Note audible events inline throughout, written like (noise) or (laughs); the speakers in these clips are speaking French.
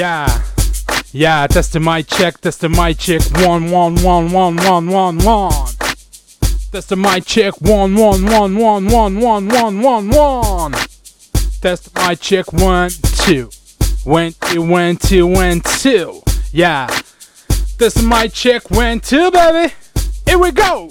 Yeah, yeah, test the mic check, test the mic check, one, one, one, one, one, one, one. Test the mic check, one, one, one, one, one, one, one, one, one. Test the mic check, one, two. Went, it went, two, went, two. Yeah. Test the mic check, one, two, baby. Here we go.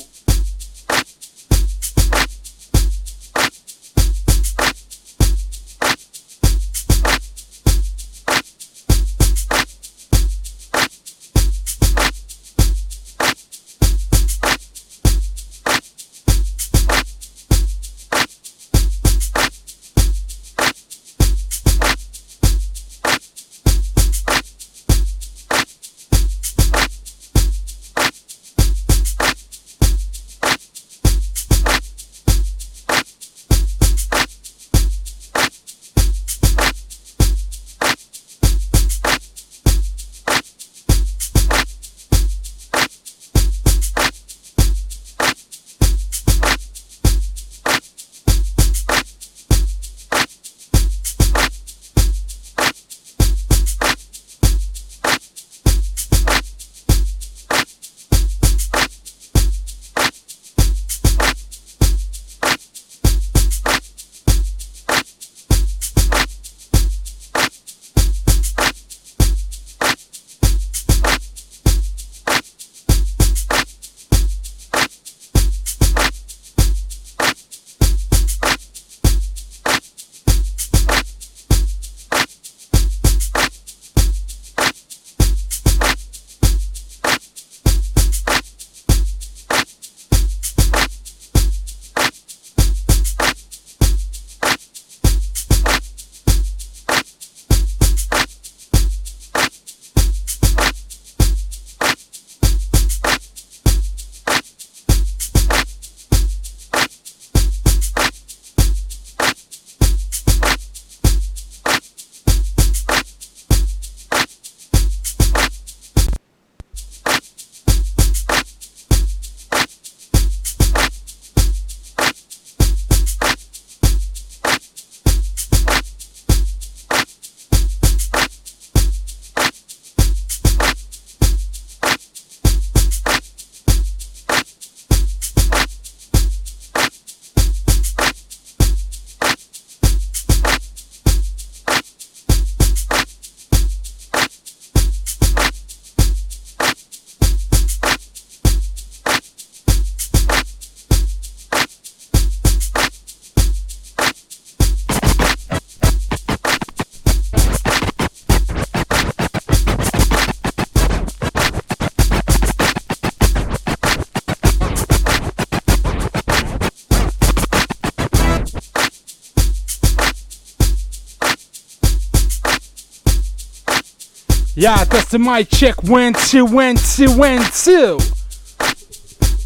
Yeah, that's the mic check. One, two, one, two, one, two.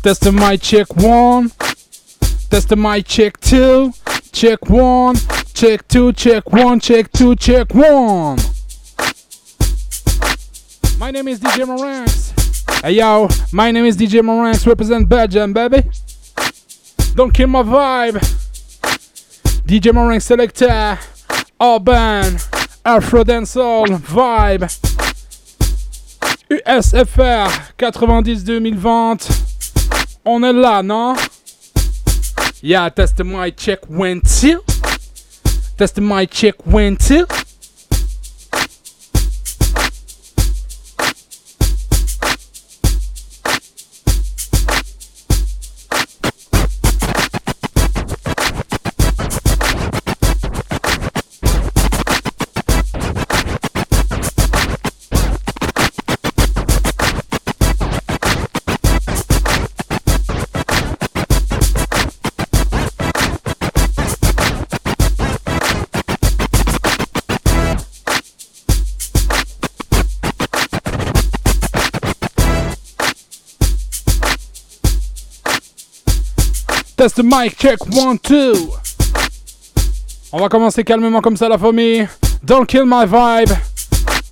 That's the mic check. One. That's the mic check. Two. Check one. Check two. Check one. Check two. Check one. My name is DJ Maranx. Hey yo, my name is DJ Maranx. Represent Belgium, baby. Don't kill my vibe. DJ Maranx Selector. Urban. Afro Dancehall Vibe. USFR 90-2020. On est là, non? Yeah, test my check when till. Test my check when till. Test mic, check, one, two. On va commencer calmement comme ça, la famille. Don't kill my vibe.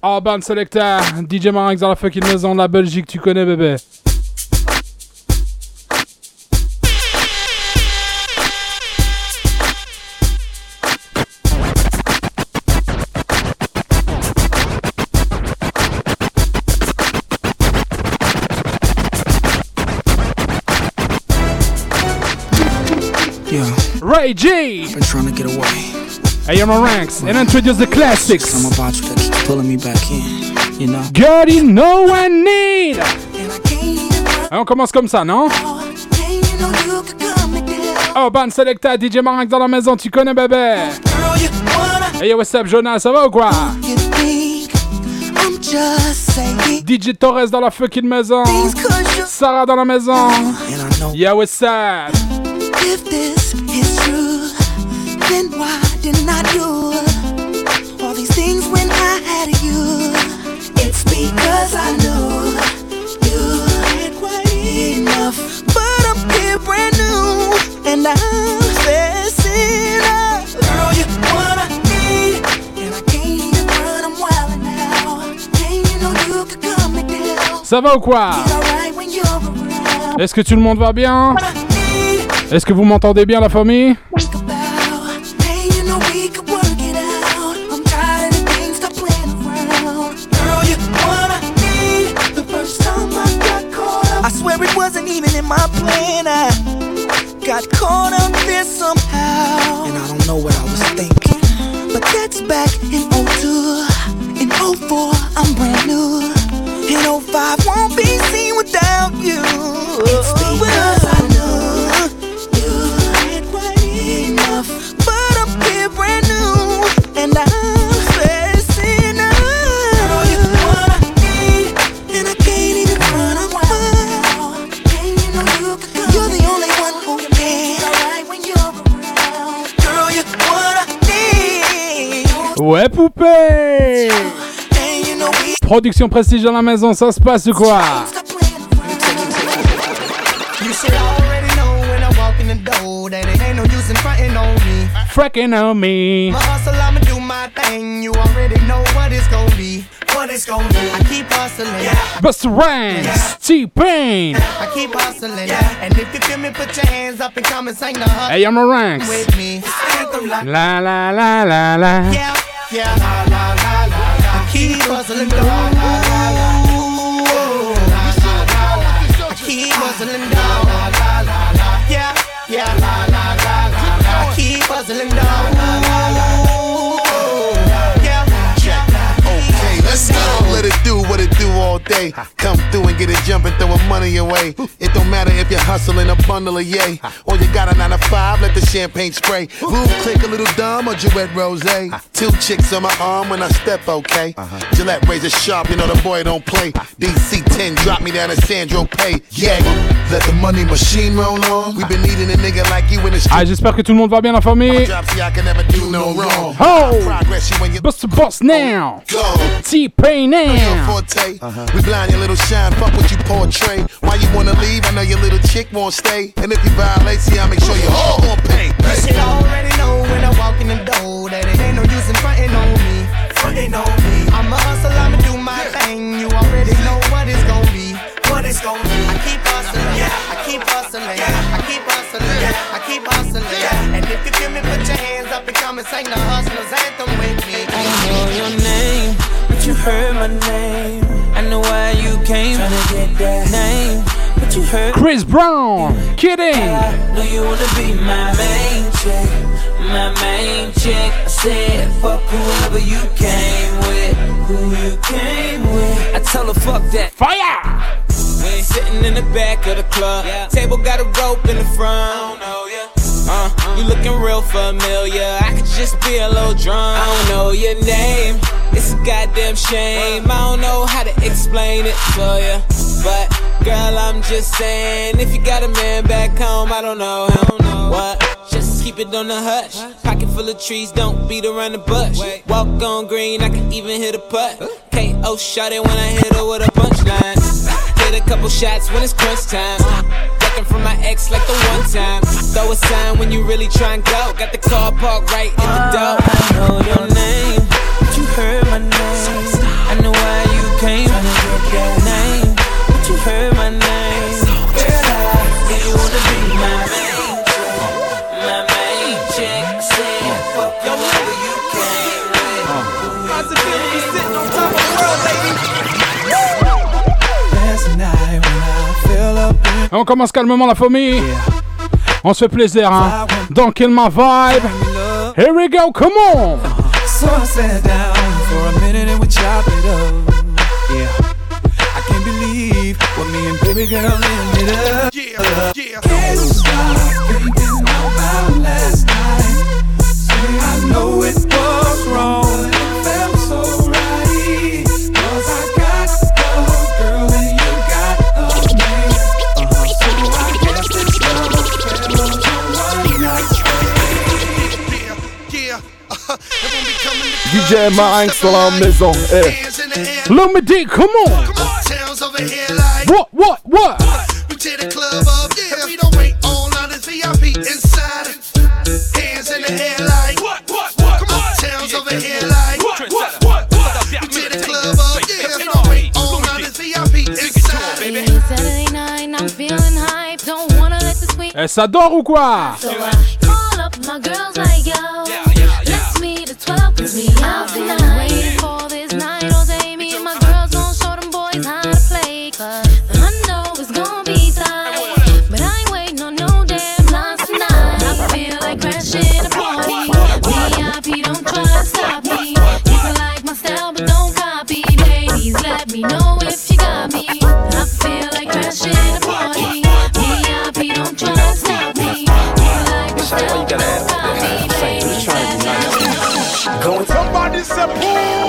Urban Selector, DJ Marinx dans la fucking maison de la Belgique, tu connais, bébé. Ray G. I've been trying to get away. Hey, I'm ranks and introduce the classics. I'm about you that keeps pulling me back in. You know? God, you know I need. Et on commence comme ça, non? Oh, Ban Selecta, DJ Marinx dans la maison, tu connais bébé? Hey yo, what's up, Jonas, ça va ou quoi? DJ Torres dans la fucking maison. Sarah dans la maison. Yeah, what's up? Why didn't I do all these things when I had you? It's because I knew you had quite enough, but I'm here brand new, and I'm facing up. Girl, you what I need, and I can't even run. I'm wild now, and you know you could come me down. Ça va ou quoi? Est-ce que tout le monde va bien? Est-ce que vous m'entendez bien, la famille? Got caught up there somehow. And I don't know what I was thinking. But that's back in 02. In 04, I'm brand new. In 05, won't be seen without you. Ouais, poupée Production prestige dans la maison, ça se passe ou quoi? Fracking on me. My hustle, I'ma do my thing. You already know what it's gonna be. What it's gonna be. I keep hustling. Yeah. Busta Rhymes, T-Pain. I keep hustling. Yeah. And if you feel me, put your hands up and come and sing the hustle. Hey, I'm a ranks. With me. La la la la la. Yeah. Yeah. La, la, la, la, I keep hustling though. I keep hustling though. Yeah, yeah. I keep hustling though. All day. Come through and get it jumping, throwing money away. It don't matter if you're hustling a bundle of yay. Or you got a nine to five, let the champagne spray. Boom, click a little dumb or Gillette Rose. Two chicks on my arm when I step, okay. Gillette razor sharp, you know the boy don't play. DC 10 drop me down to Sandro Pay. Yeah, let the money machine roll on. We been needing a nigga like you in the street. Ah, j'espère que tout le monde va bien, la famille. Oh, Bust the boss now. Go. T-Pain now. Uh-huh. We blind your little shine, fuck what you portray. Why you wanna leave? I know your little chick won't stay. And if you violate, see, I'll make sure you all gon' pay. You should already know when I walk in the door that it ain't no use in frontin' on me. Frontin' on me. I'm a hustle, I'ma do my thing. You already know what it's gon' be. What it's gon' be. I keep hustling, yeah. I keep hustling, yeah. I keep hustling, yeah. I keep hustling, yeah. And if you feel me, put your hands up and come and sing the hustlers anthem with me. I know your name but you heard my name. I know why you came. Trying to get that name. But you heard Chris Brown. Kidding. I know you wanna be my main chick. My main chick. I said, fuck whoever you came with. Who you came with. I tell her, fuck that. Fire! Sitting in the back of the club. Yeah. Table got a rope in the front. Know, yeah. Uh, you looking real familiar. I could just be a little drunk. I don't know your name. It's a goddamn shame. I don't know how to explain it to you. But girl, I'm just saying, if you got a man back home, I don't know. I don't know what. Just keep it on the hush. Pocket full of trees, don't beat around the bush. Walk on green, I can even hit a putt. KO shot it when I hit her with a punchline. Hit a couple shots when it's crunch time. Ducking from my ex like the one time. Throw a sign when you really try and go. Got the car parked right in the ah, door. I know your name but you heard my name. I know why you came. Tryna get that name. But you heard my name. On commence calmement la famille. Yeah. On se fait plaisir, hein. Don't kill my vibe. Here we go, come on. So I sat down for a minute and we chopped it up. Yeah. I can't believe what me and baby girl ended up. Yeah, yeah. Can't stop thinking about last night. I know it DJ Marinx dans la maison. Eh. Let me dig, come on. What, what, what? We tear the club up, yeah. We don't wait all night as VIP inside. Hands in the air like what, what, what? Come on, towns over here like what, what, what, what? We tear the club up, yeah. We don't wait all night as VIP inside. Saturday night, I'm feeling hype. Don't wanna let the sweet Eh, ou quoi? So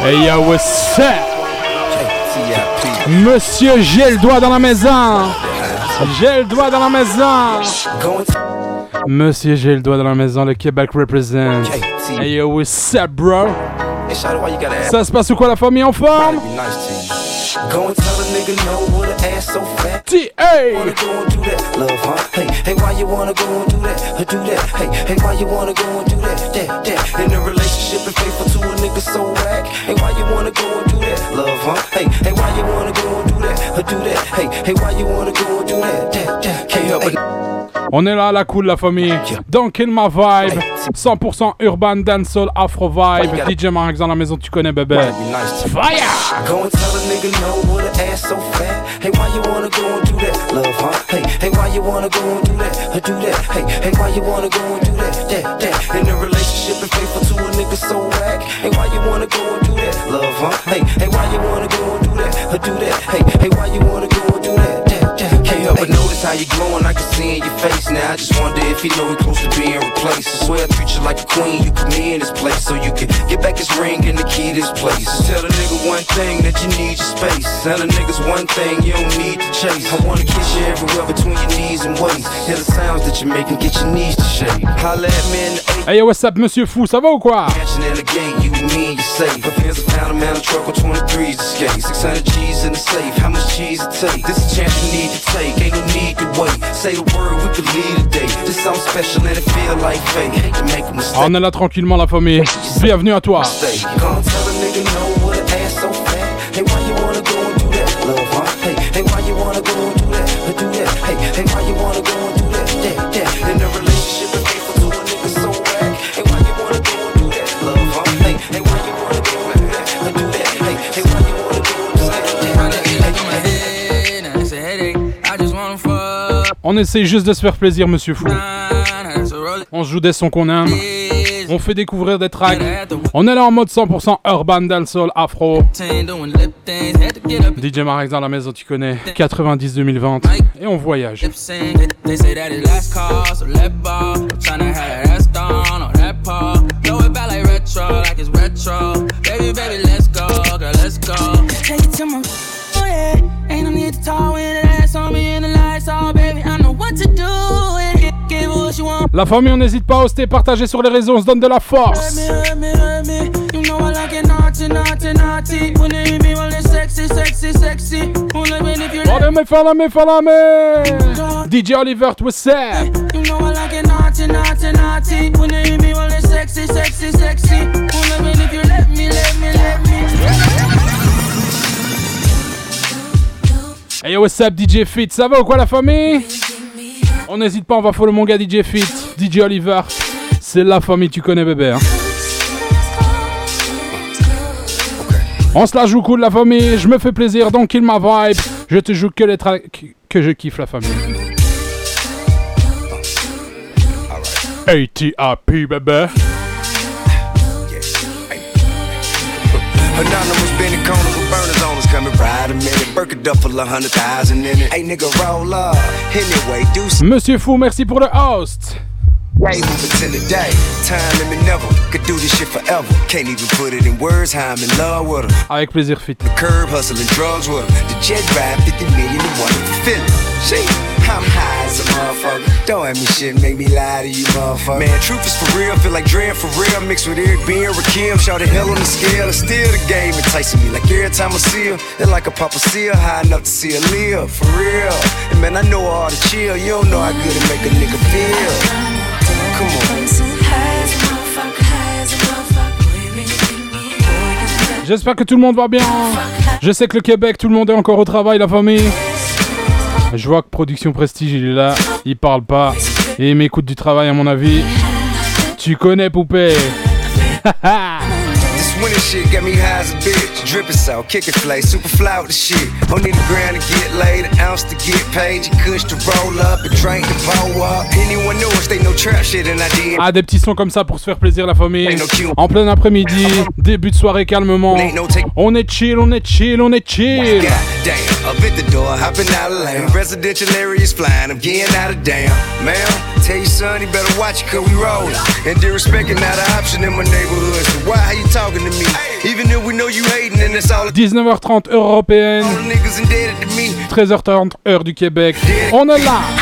Hey yo, what's up? Monsieur, j'ai le doigt dans la maison. J'ai le doigt dans la maison. Monsieur, j'ai le doigt dans la maison. Le Québec represent. Hey yo, what's up, bro? Ça se passe ou quoi, la famille en forme? Go and tell a nigga no with ass so fat. T.A. Wanna go that, love, huh? Hey, hey, why you wanna go and do that, or do that? Hey, hey, why you wanna go and do that, that, that? In a relationship and faithful nigga so whack. Hey, why you wanna go and do that, love, huh? Hey, hey, why you wanna go and do that, or do that? Hey, hey, why you wanna go and do that? Can't help it. On est là à la cool, la famille. Don't kill my vibe. 100% urban, dancehall, afro vibe. DJ Marx dans la maison, tu connais, bébé. Fire! Go and tell a nigga no with an ass so fat. Hey, why you wanna go and do that, love, huh? Hey, hey, why you wanna go and do that, or do that? Hey, hey, why you wanna go and do that, that, that? In a relationship and faithful to a nigga so whack. Hey, why you wanna go and do that, love, huh? Hey, hey, why you wanna go and do that, or do that? Hey, hey, why you wanna go notice how you glowing, I can see in your face now. I just wonder if you know we close to being replaced. I swear I treat you like a queen, you put me in this place so you can get back his ring and the key to this place. Tell a nigga one thing that you need your space. Tell a niggas one thing you don't need to chase. I wanna kiss you everywhere between your knees and waist. Hear the sounds that you make and get your knees to shake. Holla at me in the Hey yo, what's up, monsieur fou, ça va ou quoi? Mansion in the gate, you and me, you safe. If here's a pound, a man, a truck on 23s to 600 G's in the safe, how much cheese it take? This a chance you need to take, ain't no need to wait. Say the word, we could lead a day. This something special and it feel like fate. Hate to make a mistake. On est là tranquillement, la famille. Bienvenue à toi. On essaye juste de se faire plaisir, monsieur fou. On se joue des sons qu'on aime. On fait découvrir des tracks. On est là en mode 100% urban, afro. To get up DJ Marx dans la maison, tu connais. 90-2020. Et on voyage. La famille, on n'hésite pas à hoster, partager sur les réseaux, on se donne de la force. DJ Oliver, me. Hey yo, what's up, DJ Fit? Ça va ou quoi, la famille? On n'hésite pas, on va follow mon gars DJ Fit, DJ Oliver. C'est la famille, tu connais, bébé. hein. On se la joue cool, la famille. Je me fais plaisir, donc kill ma vibe. Je te joue que les tracks que je kiffe, la famille. ATRP, bébé. Anonymous a duffel a hundred thousand in it. Hey nigga, roll up. Anyway, do some Monsieur Fou, merci pour le host. day, moving to the day. Time limit never. Could do this shit forever. Can't even put it in words how I'm in love with her. Avec plaisir, fit. The curb hustling drugs with her. The jet ride 50 million and one feeling. See, I'm high as a motherfucker. Don't have me shit, make me lie to you, motherfucker. Man, truth is for real. Feel like Dre for real. Mixed with Eric B and Rakim. Shout the hell on the scale. It's still the game enticing me. Like every time I see her, it's like a papa see her. High enough to see her live. For real. And man, I know all the chill. You don't know how good it make a nigga feel. Come on. J'espère que tout le monde va bien. Je sais que le Québec, tout le monde est encore au travail, la famille. Je vois que Production Prestige, il est là. Il parle pas. Et il m'écoute du travail, à mon avis. Tu connais, poupée. (laughs) Winter shit got me high as a bitch. Drippin' salt, kickin' flay, super fly with the shit. Don't need a grand to get laid, an ounce to get paid. You kush to roll up, a drink to blow up. Anyone know us, they no trap shit, and I did. Ah, des petits sons comme ça pour se faire plaisir, la famille. En plein après-midi, début de soirée calmement. On est chill, on est chill, on est chill. Damn, up at the door, hopping out of lane. Residential areas flying, I'm getting out of damn. Ma'am, tell your son he better watch it, cause we rollin'. And disrespecting not an option in my neighborhood. So why are you talking to me? Even if we know you hating, and it's all 19h30 heure européenne, all the niggas indebted to me. 13h30 heure du Québec. On est là.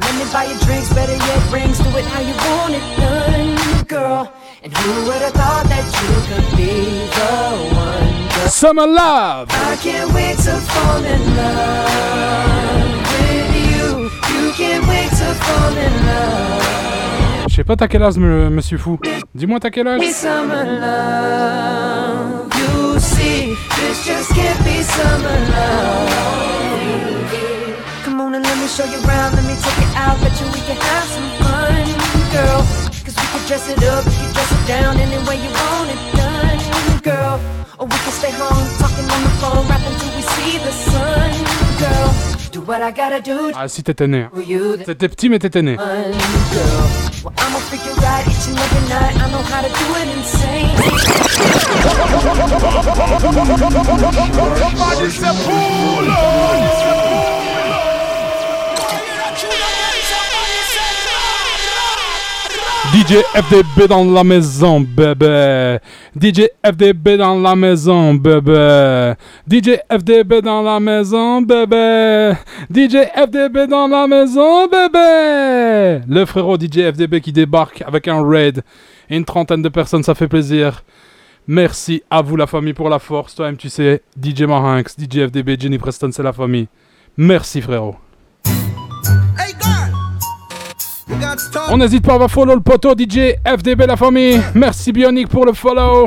Let me buy you drinks, better yet, rings, do it how you want it done, girl. And who would have thought that you could be the one, girl? Summer Love. I can't wait to fall in love with you. You can't wait to fall in love. Je sais pas t'as quel âge, monsieur fou. Dis-moi t'as quel âge? Be summer love. You see, this just can't be summer love. Show you around. Let me take it out. Bet you we can have some fun, girl. Cause we can dress it up, we can dress it down any way you want it done, girl. Or we can stay home, talking on the phone, rapping till we see the sun, girl. Do what I gotta do Ah si t'étais né. T'étais petit mais t'étais né. Well, I'ma freak you right each and every night. I know how to do it insane. DJ FDB dans la maison, bébé. DJ FDB dans la maison, bébé. DJ FDB dans la maison, bébé. DJ FDB dans la maison, bébé. Le frérot DJ FDB qui débarque avec un raid. Une trentaine de personnes, ça fait plaisir. Merci à vous la famille pour la force. Toi-même tu sais, DJ Marinx, DJ FDB, Jenny Preston, c'est la famille. Merci frérot. On n'hésite pas à follow le poteau DJ FDB la famille. Merci Bionic pour le follow.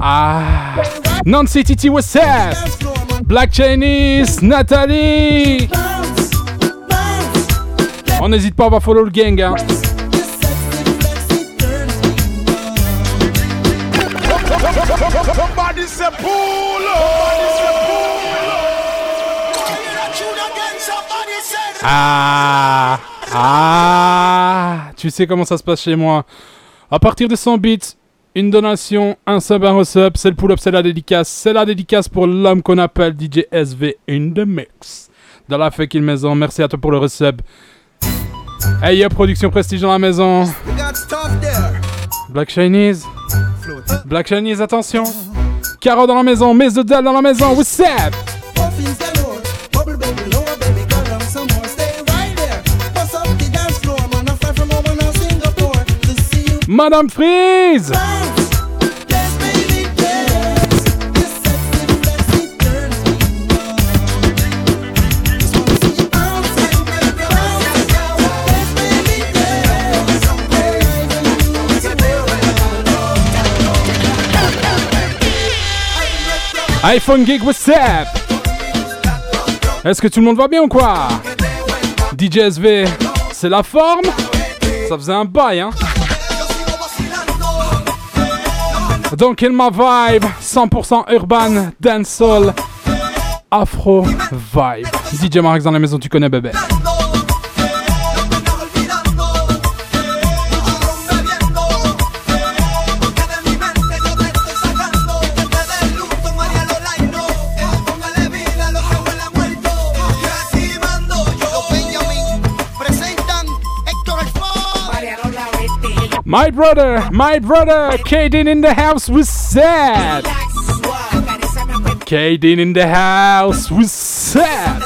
Ah, Nancy Titi what's up? Black Chinese, Nathalie. On n'hésite pas à follow le gang. Hein. Ah, ah, tu sais comment ça se passe chez moi. À partir de 100 bits, une donation, un sub, un resub, c'est le pull-up, c'est la dédicace. C'est la dédicace pour l'homme qu'on appelle DJ SV in the mix. Dans la fucking maison, merci à toi pour le resub. Hey, y'a production prestige dans la maison. Black Chinese. Black Chinese, attention. Caro dans la maison, Miss Dell dans la maison, what's up? Praising you iPhone Geek, what's? Est-ce que tout le monde va bien ou quoi? DJ SV, c'est la forme? Ça faisait un bail, hein? Donc, in my vibe, 100% urban, dancehall, afro vibe. DJ Marx dans la maison, tu connais bébé. My brother, my brother, Kaden in the house was sad. Kaden in the house was sad.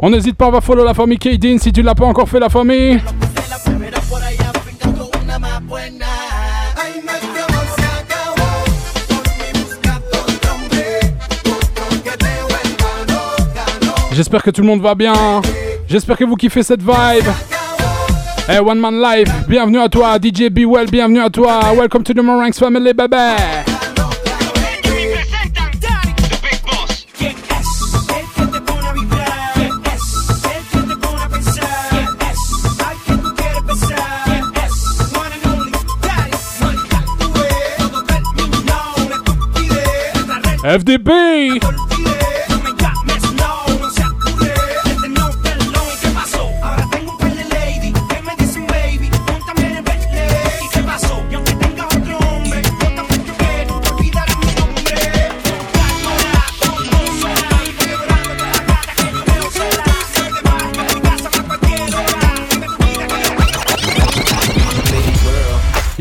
On n'hésite pas, va follow la famille Kaden si tu l'as pas encore fait la famille. J'espère que tout le monde va bien. J'espère que vous kiffez cette vibe. Hey, One Man Live, bienvenue à toi. DJ Be Well, bienvenue à toi. Welcome to the Moranx Family, baby. FDB.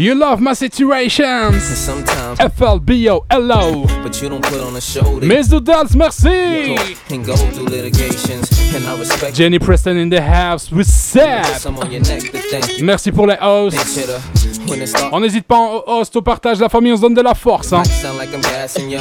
You love my situations. (laughs) Sometimes, FLBO, hello. but you don't put on a show. Miss Doodles, merci. and go through litigations, and I respect Jenny Preston in the house, thank you. Merci pour les hosts. On n'hésite pas au host, au partage, la famille, on se donne de la force. Hein. like I'm gassing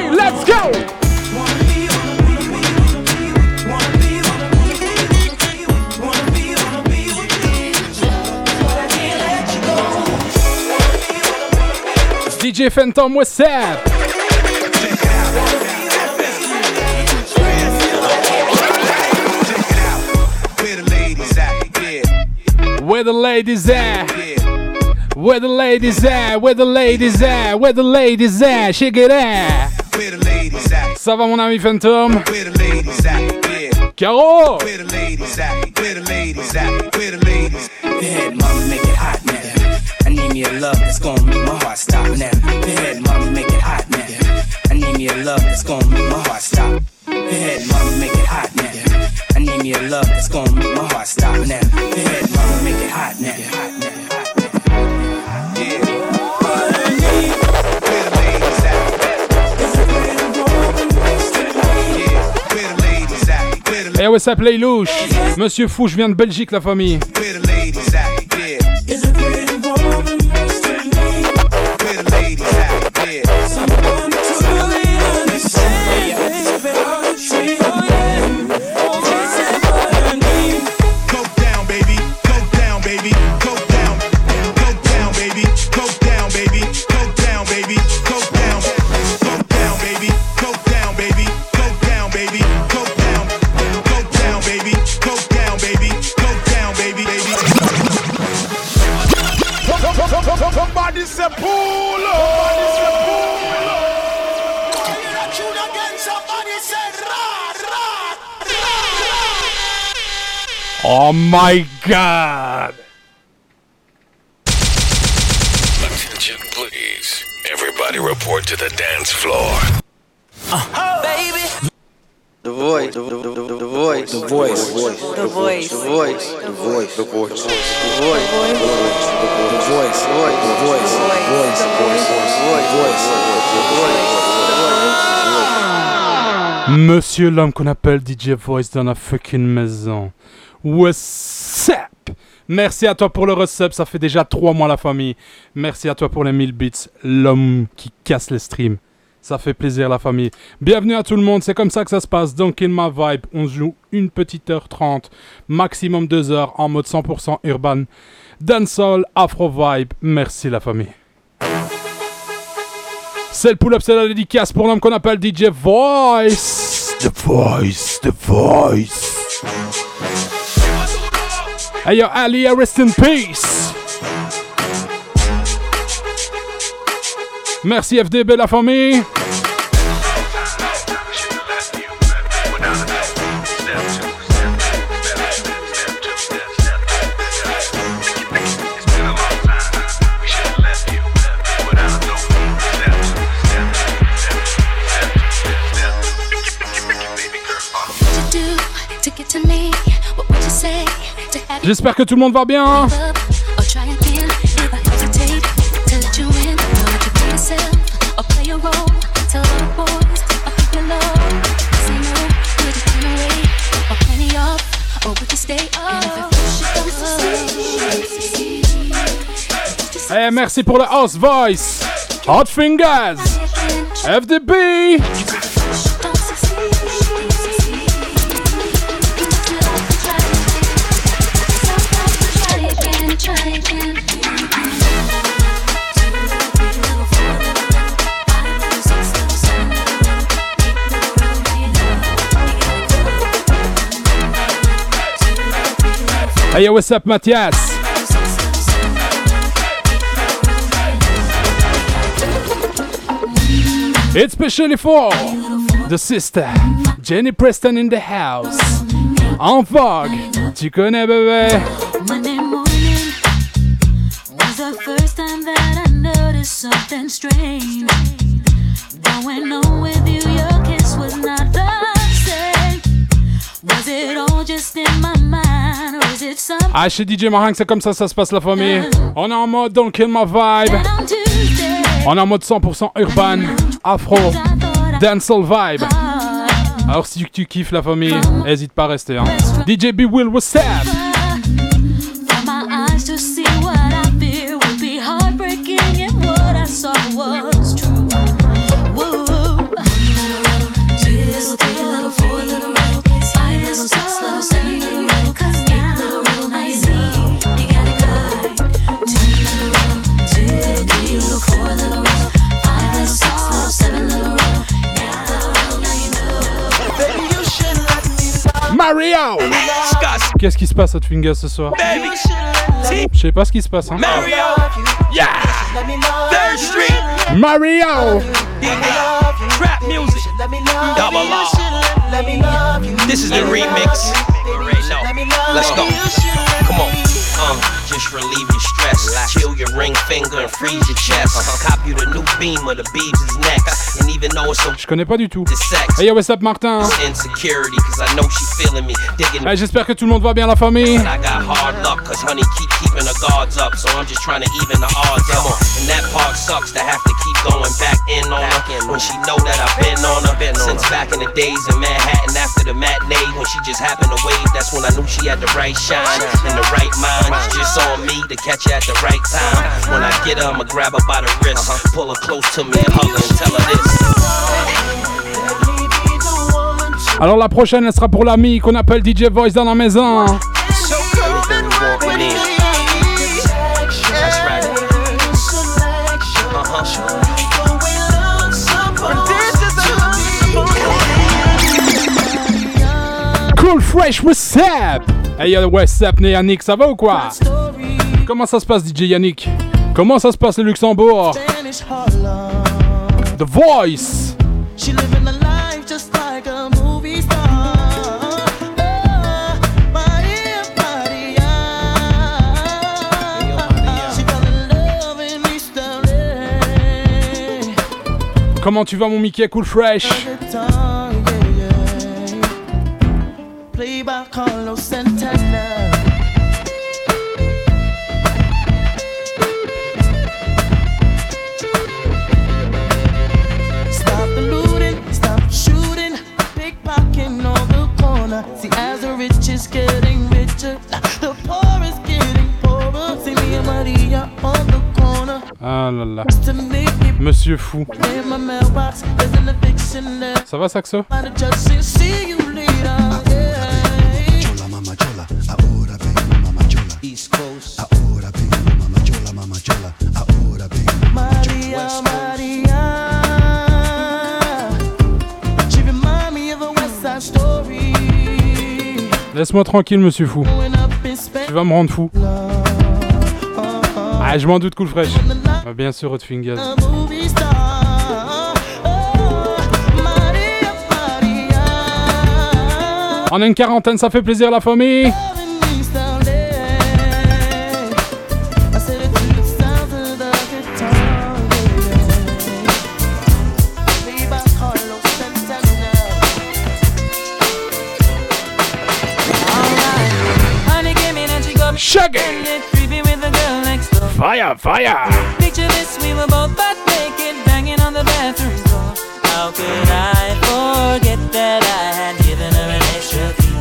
let you go. DJ Phantom, what's up? Where the ladies at? Where the ladies at? Where the ladies at? Where the ladies at? Where the ladies at? Shake it out. Where the ladies at? Ça va mon ami Phantom? Where the ladies at? Caro! Where the ladies at? Where the ladies at? Where the ladies? Go ahead, mama, make it hot now. I need me a love that's gonna make my heart stop now. Go ahead, mama, make it hot now. I need me a love that's gonna make my heart stop. Go ahead, mama, make it hot now. I need me a love that's gonna make my heart stop now. Go ahead, mama, make it hot now. What's up, les louches? Monsieur Fou, je viens de Belgique, la famille. Oh my god! Attention, please. Everybody report to the dance floor. baby. The voice, the, the, the, the voice, the voice, the voice, the voice, the voice, the voice, the voice, the voice, the voice, the voice, the voice, the voice, Monsieur l'homme qu'on appelle DJ Voice dans la fucking maison. What's up? Merci à toi pour le recep, ça fait déjà 3 mois la famille. Merci à toi pour les 1000 bits, l'homme qui casse les streams. Ça fait plaisir la famille. Bienvenue à tout le monde, c'est comme ça que ça se passe. Donc in my vibe, on joue une petite heure 30, maximum 2 heures en mode 100% urban. Dancehall, Afro Vibe, merci la famille. C'est le pull-up, c'est la dédicace pour l'homme qu'on appelle DJ Voice. The Voice, The Voice. Hey yo, Ali, rest in peace. Merci FDB, la famille. J'espère que tout le monde va bien. Hein. Hey, eh, merci pour le House Voice. Hot Fingers. FDB. Hey, yo, what's up, Mathias? It's specially for the sister Jenny Preston in the house. En vogue, tu connais bébé. Ah, chez DJ Marang, c'est comme ça, ça se passe la famille. On est en mode Don't Kill My Vibe. on est en mode 100% urban, afro, dancehall vibe. Alors si tu kiffes la famille, hésite pas à rester. Hein. DJ B Will, what's up? Mario! Qu'est-ce qui se passe à Twinger ce soir? Je sais pas ce qui se passe. Hein. Mario, yeah, Third Street, Mario! trap music, double R. This is the remix. You already know. Let's go. Come on. Uh, just relieve your stress. Chill your ring finger and freeze your chest. Cop you the new beam of the Beebs is next. And even though it's so Je connais pas du tout. the sex, Hey yo, what's up Martin? insecurity, cause I know she feeling me. Digging Hey, J'espère que tout le monde va bien la famille. But I got hard luck, cause honey keep keeping her guards up. So I'm just trying to even the odds up. And that part sucks to have to keep going back in on her. When she know that I've been on her. Since back in the days in Manhattan after the matinee. When she just happened to wave, that's when I knew she had the right shine and the right mind. It's just on me to catch her at the right time. When I get I'ma grab her by the wrist. Alors la prochaine, elle sera pour l'ami qu'on appelle DJ Voice dans la maison. Cool Fresh, what's up? Hey yo, what's up, né Yannick, ça va ou quoi? Comment ça se passe, DJ Yannick? Comment ça se passe le Luxembourg? The Voice. Comment tu vas mon Mickey? Cool Fresh. Play by Carlos Ah là là. Monsieur fou. Ça va Saxo? Laisse-moi tranquille Monsieur fou. Tu vas me rendre fou. Ah je m'en doute Cool Fresh. Ah, bien sûr Hot Fingers. Oh, Maria. On a une quarantaine, ça fait plaisir la famille. Fire, fire. Picture this, we were both butt naked, banging on the bathroom door. How could I forget that I had given her an extra key?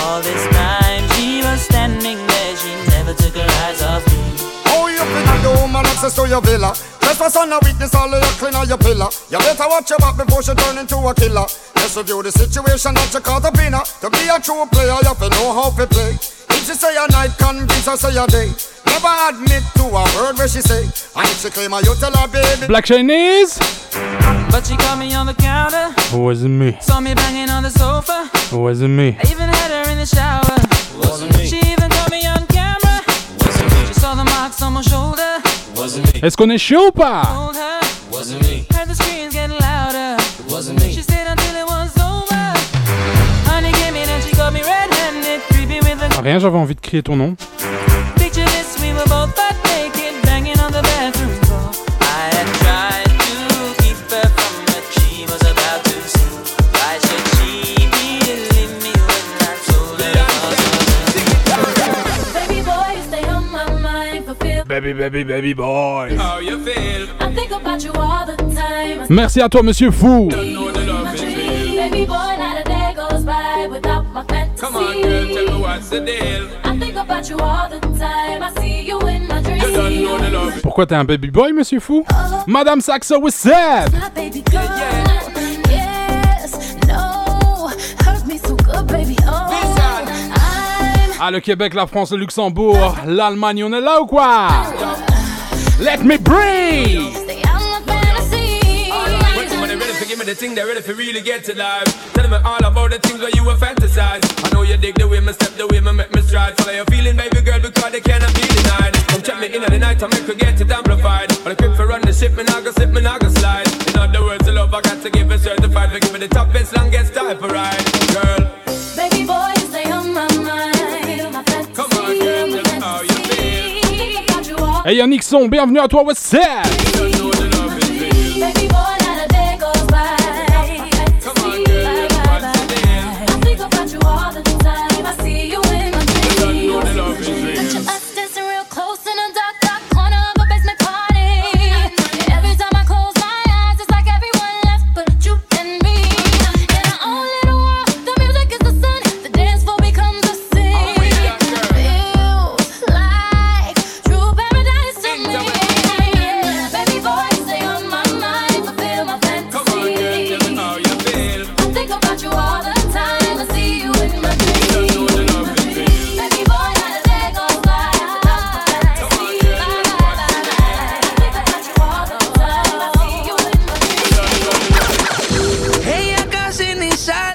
All this time she was standing there, she never took her eyes off me. How you feel the woman access to your villa? Trespass on a witness, all of your clean on your pillar. You better watch your back before she turn into a killer. Let's review the situation that you caught up in her. To be a true player, you have to know how to play. If she say a night, convince her say a day. Never admit to a word where she say. And if she claim her, you tell her, baby. Black Chinese? But she caught me on the counter, Wasn't me? saw me banging on the sofa. Wasn't me? I even had her in the shower. She even caught me on camera. She saw the marks on my shoulder. Est-ce qu'on est chaud ou pas? Told her. Heard the screams getting louder. She stayed until it was over. Honey came in and she got me red-handed, creepy with the Rien, j'avais envie de crier ton nom. Both butt naked, banging on the bathroom door. I had tried to keep her from what she was about to see. Why should she believe me when I told her it was Baby boy, you stay on my mind. Fulfill. Baby, baby, baby boy. How you feel? I think about you all the time. Merci à toi, monsieur fou. Baby boy, not a day goes by without my fantasy. Come on, girl, tell me what's the deal? I think about you all the time. I see Pourquoi t'es un baby boy, monsieur fou Madame Saxo, what's up My. Oh, Ah, le Québec, la France, le Luxembourg, l'Allemagne, on est là ou quoi Let me breathe my give me the thing, they ready to really get to life. Tell me all about the things where you were fantasize. I know you dig the way me step, the way me make me stride. Follow your feeling, baby girl, because they cannot be denied. Check me in at the night, I make her get it amplified. Quick for run the ship, me nah go slip, me nah go slide. In other words, the love I got to give it certified. For giving the toughest, longest type of ride. Girl, Baby boy, you stay on my mind. My fantasy. come on, girl, tell me how you feel. Think about you all Hey, Nixon, bienvenue à toi, what's up? Baby boy,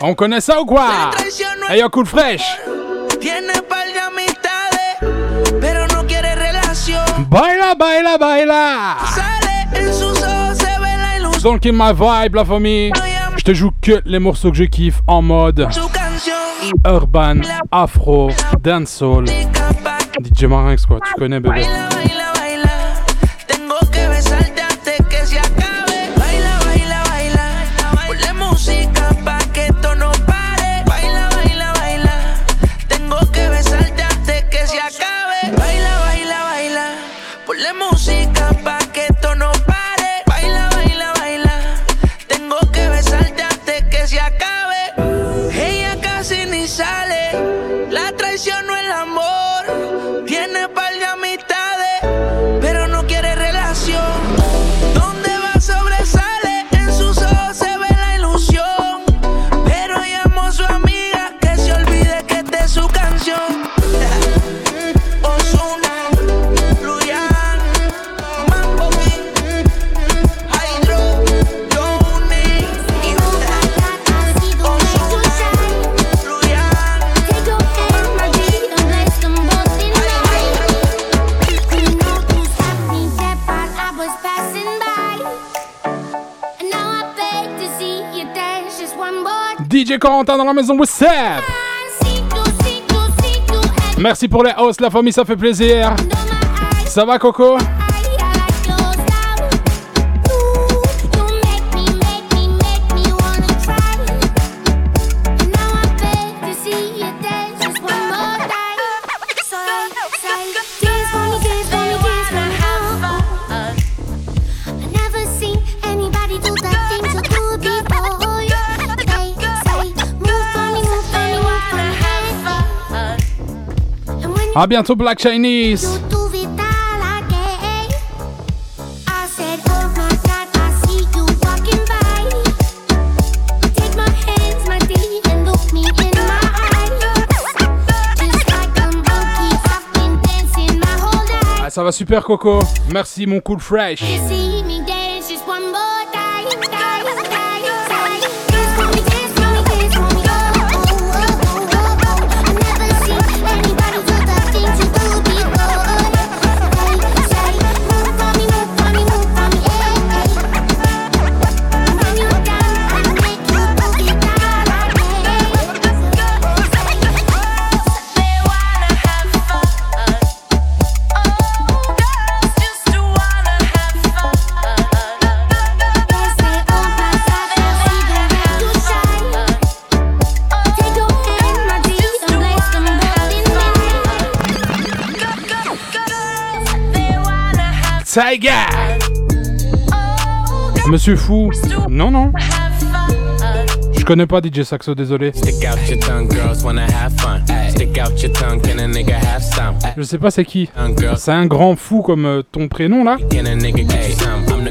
On connaît ça ou quoi? Hey, yo, cool relación. Baila, baila, baila. Donc, in my vibe, la famille. Je te joue que les morceaux que je kiffe en mode urban, afro, dancehall. DJ Marinx, quoi, tu connais, bébé. si acaso. Corentin dans la maison, what's up? Merci pour les hosts, la famille, ça fait plaisir. Ça va, Coco? À bientôt, Black Chinese. Ah, ça va super, Coco. Merci, mon cool fresh. Tiger Monsieur Fou Non, non. Je connais pas DJ Saxo, désolé. Je sais pas c'est qui. C'est un grand fou comme euh, ton prénom là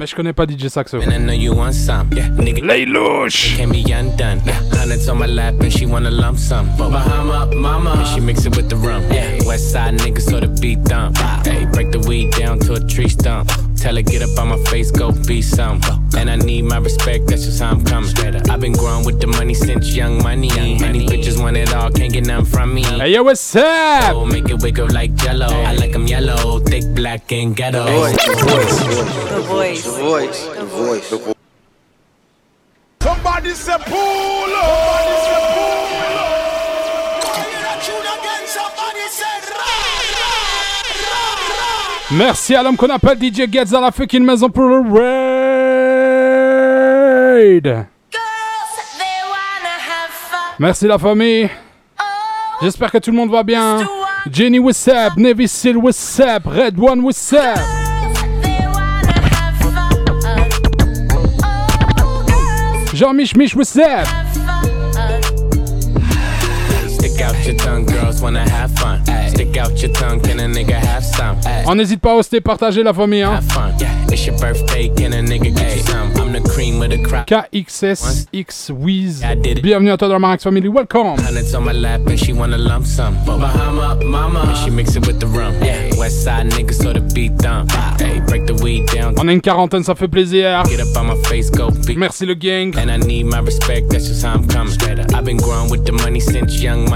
Mais je connais pas DJ Saxo. And I know you want some. Yeah, nigga. Lay louche. Can be undone. Yeah, hundreds on my lap and she wanna lump sum. Bahama, mama. And she mix it with the rum. Yeah, west side niggas so the beat dump. Hey, break the weed down to a tree stump. Tell her get up on my face, go be some. And I need my respect, that's just how I'm coming. I've been growing with the money since young money. Many bitches want it all, can't get none from me. Hey yo, what's up? Oh, make it wiggle like jello. I like 'em yellow, thick, black, and ghetto. The voice. The voice. The voice. The voice. The voice. Somebody say pull up. Merci à l'homme qu'on appelle DJ Gets dans la fucking maison pour le raid. Merci la famille. J'espère que tout le monde va bien. Jenny, what's up? Navy Seal, what's up? Red One, what's up? Jean-Mich Mich, what's up? On n'hésite pas à hoster, partager la famille. Hein. Have fun. It's your birthday, can a nigga get you some? I'm the cream of the crop. KXSX Wiz. Bienvenue à toi dans la Marax Family. Welcome. Hundreds on my lap and she wanna lump sum. Bahama, mama. And she mix it with the rum. Yeah, west side niggas so the beat dump. Hey, break the weed down. On est une quarantaine, ça fait plaisir. Get up on my face, go beat. Merci le gang.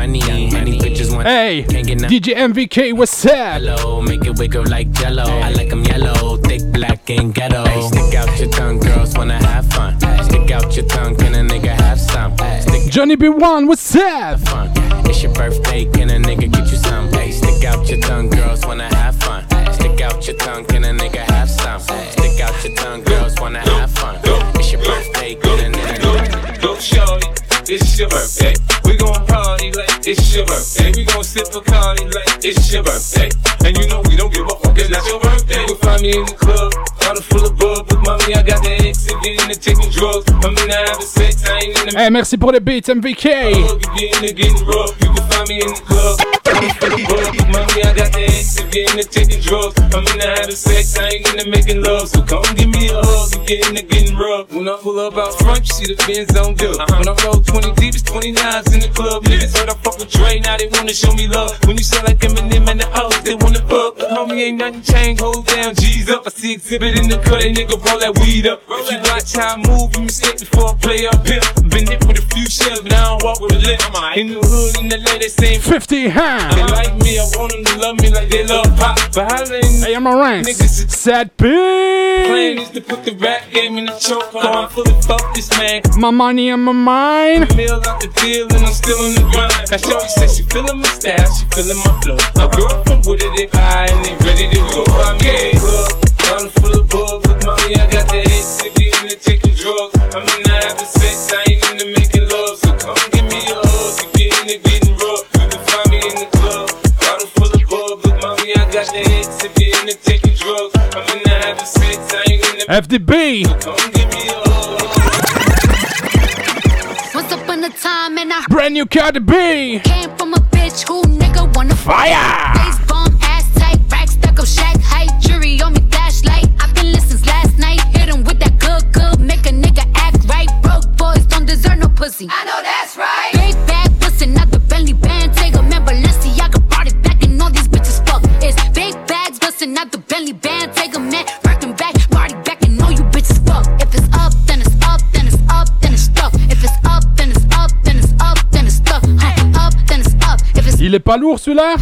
And I need my respect, that's just how I'm coming. I've been growing with the money since young money. Many bitches want Hey, can't get none. DJ MVK, what's up? Hello, make it wiggle like jello. I like 'em yellow, thick, black, and ghetto. Hey, stick out your tongue, girls wanna have fun. Stick out your tongue, can a nigga have some? Stick Johnny B1, what's up? fun. It's your birthday, can a nigga get you some? Hey, stick out your tongue, girls wanna have fun. Stick out your tongue, can a nigga have some? Stick out your tongue, girls wanna have fun. It's your birthday, can a nigga Go shorty, it's your birthday. We gon' party like it's your birthday. We gon' sip a party like it's your birthday. And you know we don't give a fuck, it's not your birthday. You find me in the club, bottle full of bug. With mommy, I got the and get into taking drugs. I'm in the having sex, I ain't in the Hey, merci pour les beats, MVK. Club. You get into getting rough, you find me in the club. Bottle full of. With mommy, I got the ex and get into taking drugs. I'm in the having sex, I ain't into making love. So come give me a hug, if you get into getting rough. When I pull up out front, you see the Benz on dub. When I roll 20 deep, it's 29s in the club. Niggas heard I fuck with Dre, now they wanna show me love. When you sound like Eminem and the hoes, they wanna fuck. But homie, ain't nothing changed, hold down, G's up. I see exhibit in the cut, that nigga roll that weed up. If you watch how I move, you mistake before I play up here. Been hit with a few shells, but I don't walk with a limp. In the hood, in the lady, same 50 hands. They like me, I want them to love me like they love pop. But how they Hey, I'm a rank. niggas Sad plan P. is to put the rap back, gave me the choke on. I'm fully focused, man. My money on my mind. Meal out the deal and I'm still in the grind. Now Shorty said she feeling my style, she feeling my flow. My girl from Wooded, they high and they ready to go. I'm in the club, bottle full of bug. Look, mommy, I got the head city in the taking drugs. I'm in the FDB. Give me. Once upon a time and I Brand new Cardi B. came from a bitch who nigga wanna Fire! Face bomb, ass tight, rack stack up shack height, jury on me flashlight. I've been listening last night, hit 'em with that good, good, make a nigga act right. Broke boys don't deserve no pussy. I know that's right. Big bag Il est pas lourd celui-là?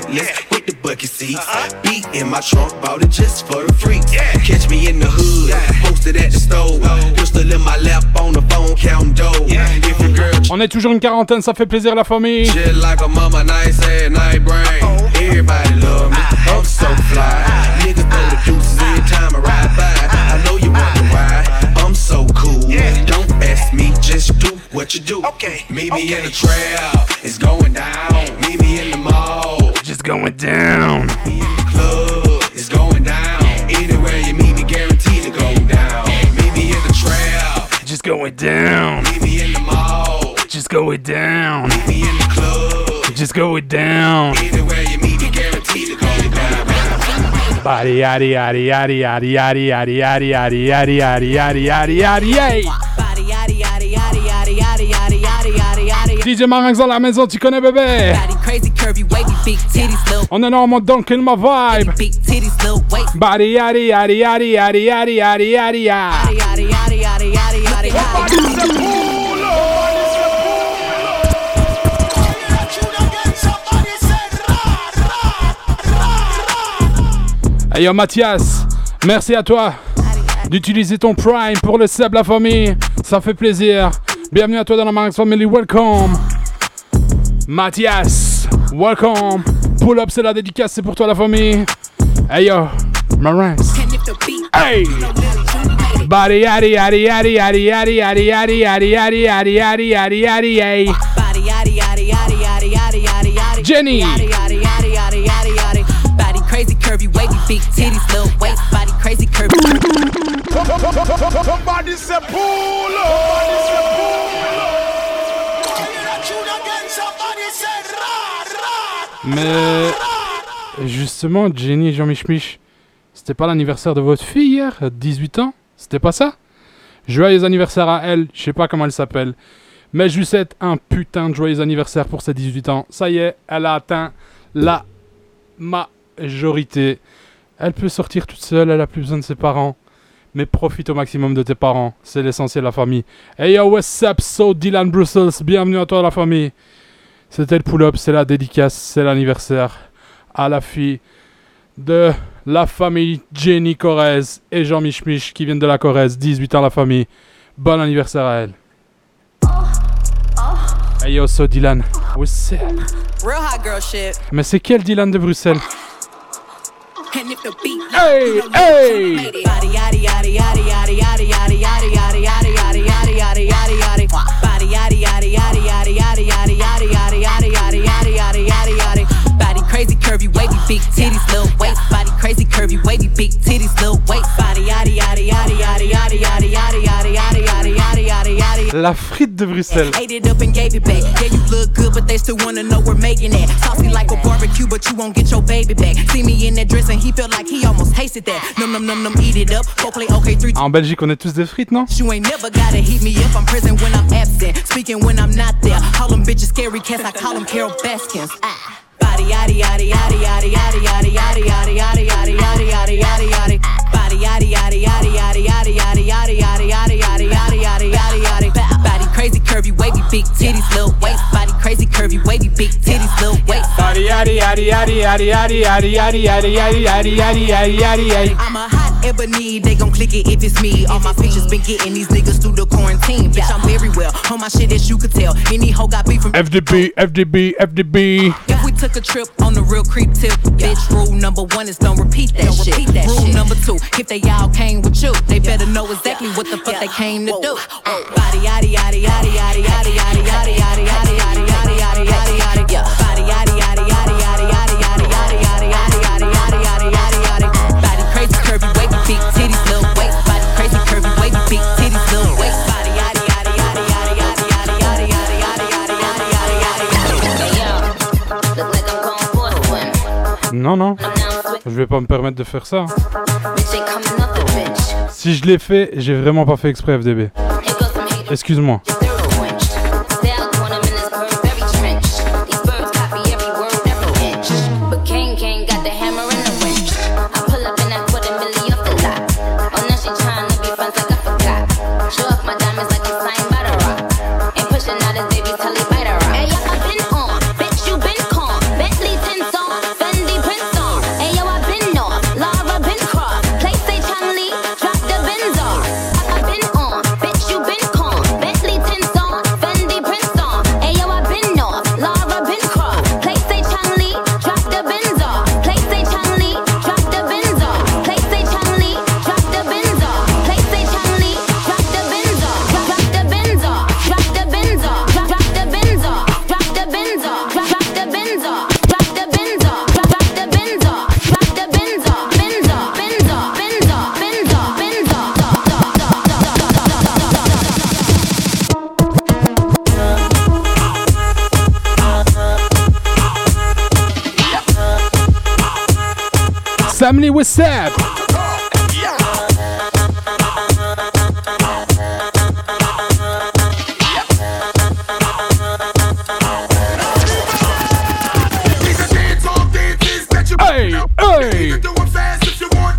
Cutlass with the bucket seats. Beat in my trunk, bought it just for the freaks. Catch me in the hood, posted at the store. Pistol in my lap on the phone, counting dough. If your girl On est toujours une quarantaine, ça fait plaisir la famille. Shit like a mama, nice head, night brain. Everybody love me, I'm so fly. Niggas throw the deuces every time I ride by. Me, just do what you do. Meet me in the trap, it's going down. Meet me in the mall, just going down. Me in the club, it's going down. Anywhere you meet me, guaranteed to go down. Meet me in the trap, Just going down. meet me in the mall. Just going down. Meet me in the club. Just going down. Anywhere you meet me, guaranteed to go down. Body yaddy yaddy yaddy yaddy yaddy yaddy yaddy yaddy yaddy yaddy yaddy yaddy DJ Marinx dans la maison, tu connais bébé. On est là en mode don't kill my vibe. Body yaddy yaddy. Yada yada yada yada yada yada. Hey yo Mathias, merci à toi d'utiliser ton Prime pour le sub la famille. Ça fait plaisir. Bienvenue à toi dans la Marinx Family, welcome. Mathias, welcome. Pull up, c'est la dédicace, c'est pour toi la famille. Hey yo, Marinx. Hey! Body yaddy yaddy yaddy yaddy yaddy yaddy yaddy yaddy yaddy yaddy yaddy yaddy yaddy yay. Body yada yada. Jenny. Body crazy curvy, wavy, big titties, little waist. Body crazy curvy. Somebody say pull up. Mais justement, Jenny et Jean Mich c'était pas l'anniversaire de votre fille hier, à 18 ans? C'était pas ça? Joyeux anniversaire à elle, je sais pas comment elle s'appelle. Mais je lui souhaite un putain de joyeux anniversaire pour ses 18 ans. Ça y est, elle a atteint la majorité. Elle peut sortir toute seule, elle a plus besoin de ses parents. Mais profite au maximum de tes parents, c'est l'essentiel de la famille. Hey yo, what's up, so Dylan Brussels, bienvenue à toi la famille. C'était le pull-up, c'est la dédicace, c'est l'anniversaire à la fille de la famille Jenny Corrèze et Jean Mich qui viennent de la Corrèze, 18 ans la famille. Bon anniversaire à elle. Hey yo, so Dylan, what's up? Real hot girl shit. Mais c'est quel Dylan de Bruxelles beat Hey, hey! Body yada yada crazy curvy wavy big titties little waist body crazy curvy wavy big titties little waist body yadi yadi yadi yadi yadi yadi yadi yadi yadi yadi yadi yadi yadi La frite de Bruxelles Ate it up and gave it back Yeah you look good but they still wanna know we're making it Saucy like a barbecue but you won't get your baby back See me in that dress he felt like he almost tasted that Num num num num eat it up Go okay 3 En Belgique on est tous des frites non big titties, little waist, body crazy curvy, wavy, big titties, little waist. Yaddy yaddy yaddy yaddy yaddy yaddy yaddy yaddy yaddy yaddy yaddy yaddy yaddy. I'm a hot ebony, they gon' click it if it's me. All my pictures been getting these niggas through the quarantine. Bitch, I'm very well on my shit as you could tell. Any hoe got beef from FDB, FDB, FDB. If we took a trip on the real creep tip, bitch, rule number one is don't repeat that Don't shit. repeat that rule shit. number two, if they all came with you, they better know exactly what the fuck they came to do. Body yaddy yaddy yaddy yaddy yaddy yaddy yaddy yaddy yaddy yaddy yaddy yaddy Non, non. Je vais pas me permettre de faire ça. Si je l'ai fait, j'ai vraiment pas fait exprès, FDB. Excuse-moi. Samly, what's.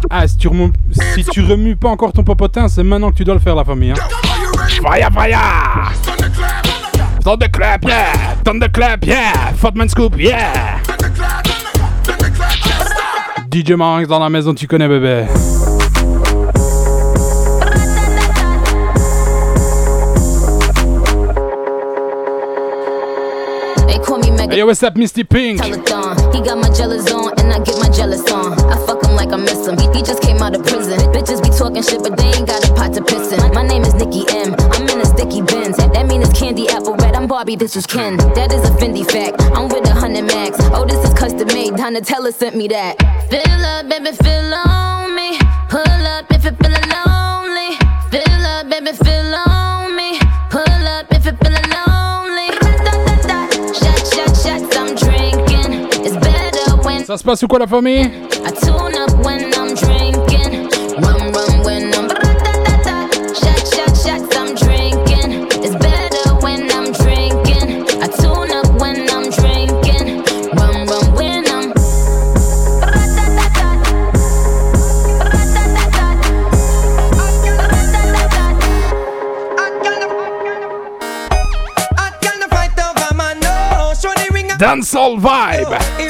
Ah, si tu, remues, si tu remues pas encore ton popotin, c'est maintenant que tu dois le faire, la famille. Hein. Vaya, vaya! Thunderclap, yeah! Thunderclap, yeah! Fatman Scoop, yeah! DJ Marinx dans la maison, tu connais, bébé. They call me Mega. Hey, what's up, Misty Pink? Peloton. He got my jealous on, and I get my jealous on. I fuck him like I miss him. He, he just came out of prison. Bitches be talking shit, but they ain't got a pot to piss in. My name is Nikki M. I'm in a sticky Benz. That mean it's candy apple Barbie, this is Ken. That is a Fendi fact. I'm with a hundred max. Oh, this is custom made. Donatella sent me that. Fill up, baby, fill on me. Pull up if you're feeling lonely. Fill up, baby, fill on me. Pull up if you're feeling lonely. I'm drinking. It's better when Ça se passe ou quoi, la famille? Dancehall vibe.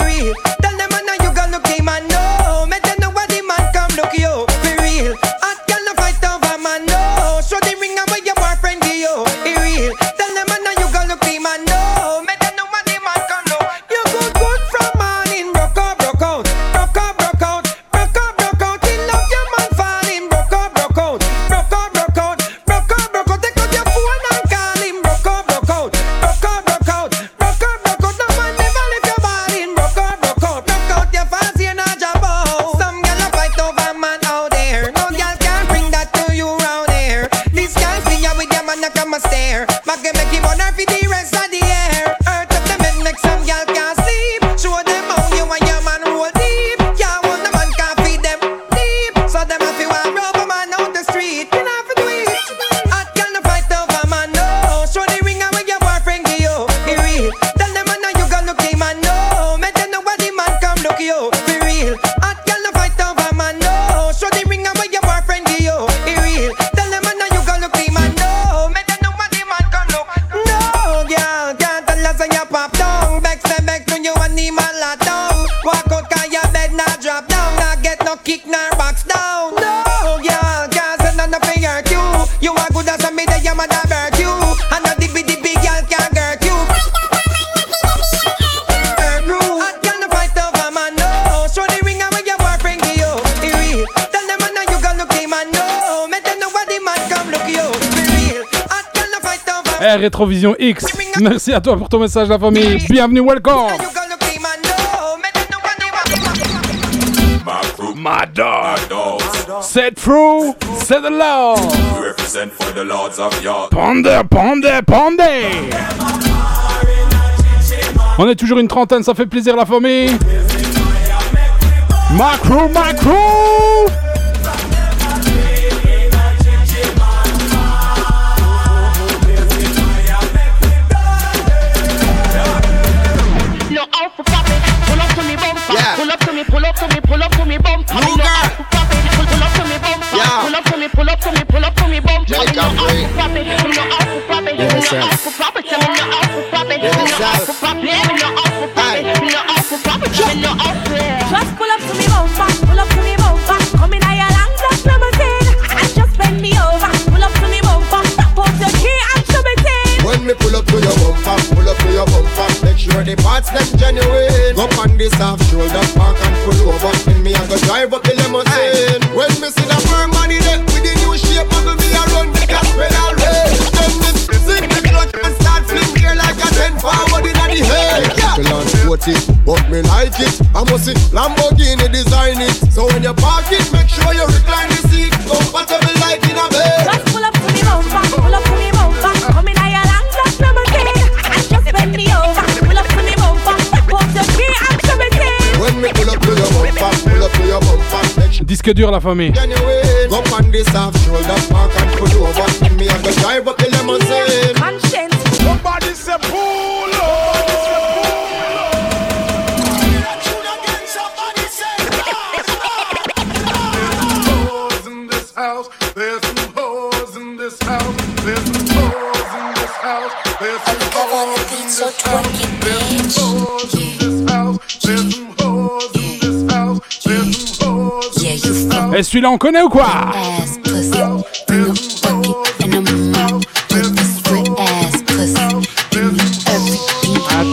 Eh, Rétrovision X, merci à toi pour ton message, la famille. Bienvenue, welcome. My dog. Set through, set the law. Represent lords of York. Ponder, ponder, ponder. On est toujours une trentaine, ça fait plaisir, la famille. My crew, Pull up to me, pull up to me, pull up to me bumper. No out for pop it. No out for pop it. No out for pop it. No out for pop it. No out for pop it. No out for pop it. No out for pop it. No out for Just pull up to me bumper, pull up to me bumper. Come in your long black limousine and just bend me over. Pull up to me bumper, pop out your key and show me thing. When me pull up to your bumper, pull up to your bumper, make sure the parts them genuine. Go on this half shoulder, park and pull over. In me I go drive up the limousine. But me like it. I must see Lamborghini design it. So when you park it, make sure you recline the seat, compatible like in a bed. Just pull up to me bumper, pull up to me bumper. Come in your long black limousine and just bend me over. Pull up to me bumper, pop out your key and show me thing. When me pull up to your bumper, pull up to your bumper, Disque dur, la famille. genuine. Go on this half shoulder, park and pull over. Me I go drive up the limousine. Et celui-là, on connaît ou quoi ah,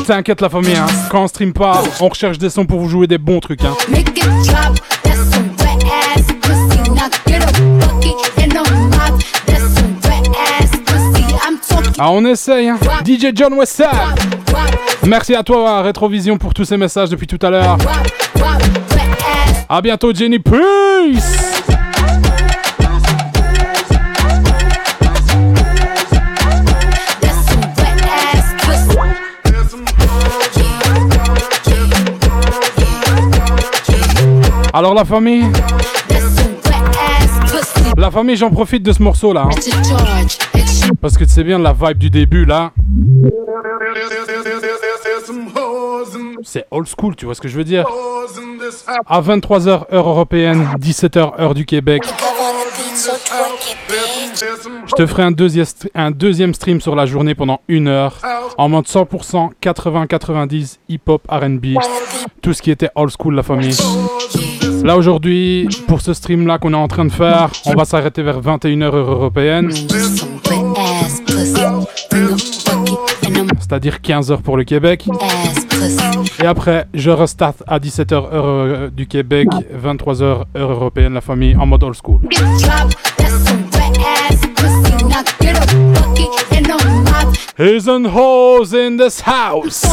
T'inquiète la famille, hein. quand on stream pas, on recherche des sons pour vous jouer des bons trucs. Hein. Ah, on essaye. Hein. DJ John Westside. Merci à toi, Rétrovision, pour tous ces messages depuis tout à l'heure. À bientôt, Jenny. Peace! Alors la famille? La famille j'en profite de ce morceau là hein. Parce que tu sais bien la vibe du début là C'est old school tu vois ce que je veux dire. À 23h heure européenne 17h heure du Québec. Je te ferai un deuxième, un deuxième stream sur la journée pendant une heure En mode 100% 80-90 hip-hop R&B Tout ce qui était old school la famille. Là aujourd'hui, pour ce stream là qu'on est en train de faire, on va s'arrêter vers 21h heure européenne. C'est-à-dire 15h pour le Québec. Et après, je restart à 17h heure euh, du Québec, 23h heure européenne, la famille, en mode old school. He's and hoes in this house.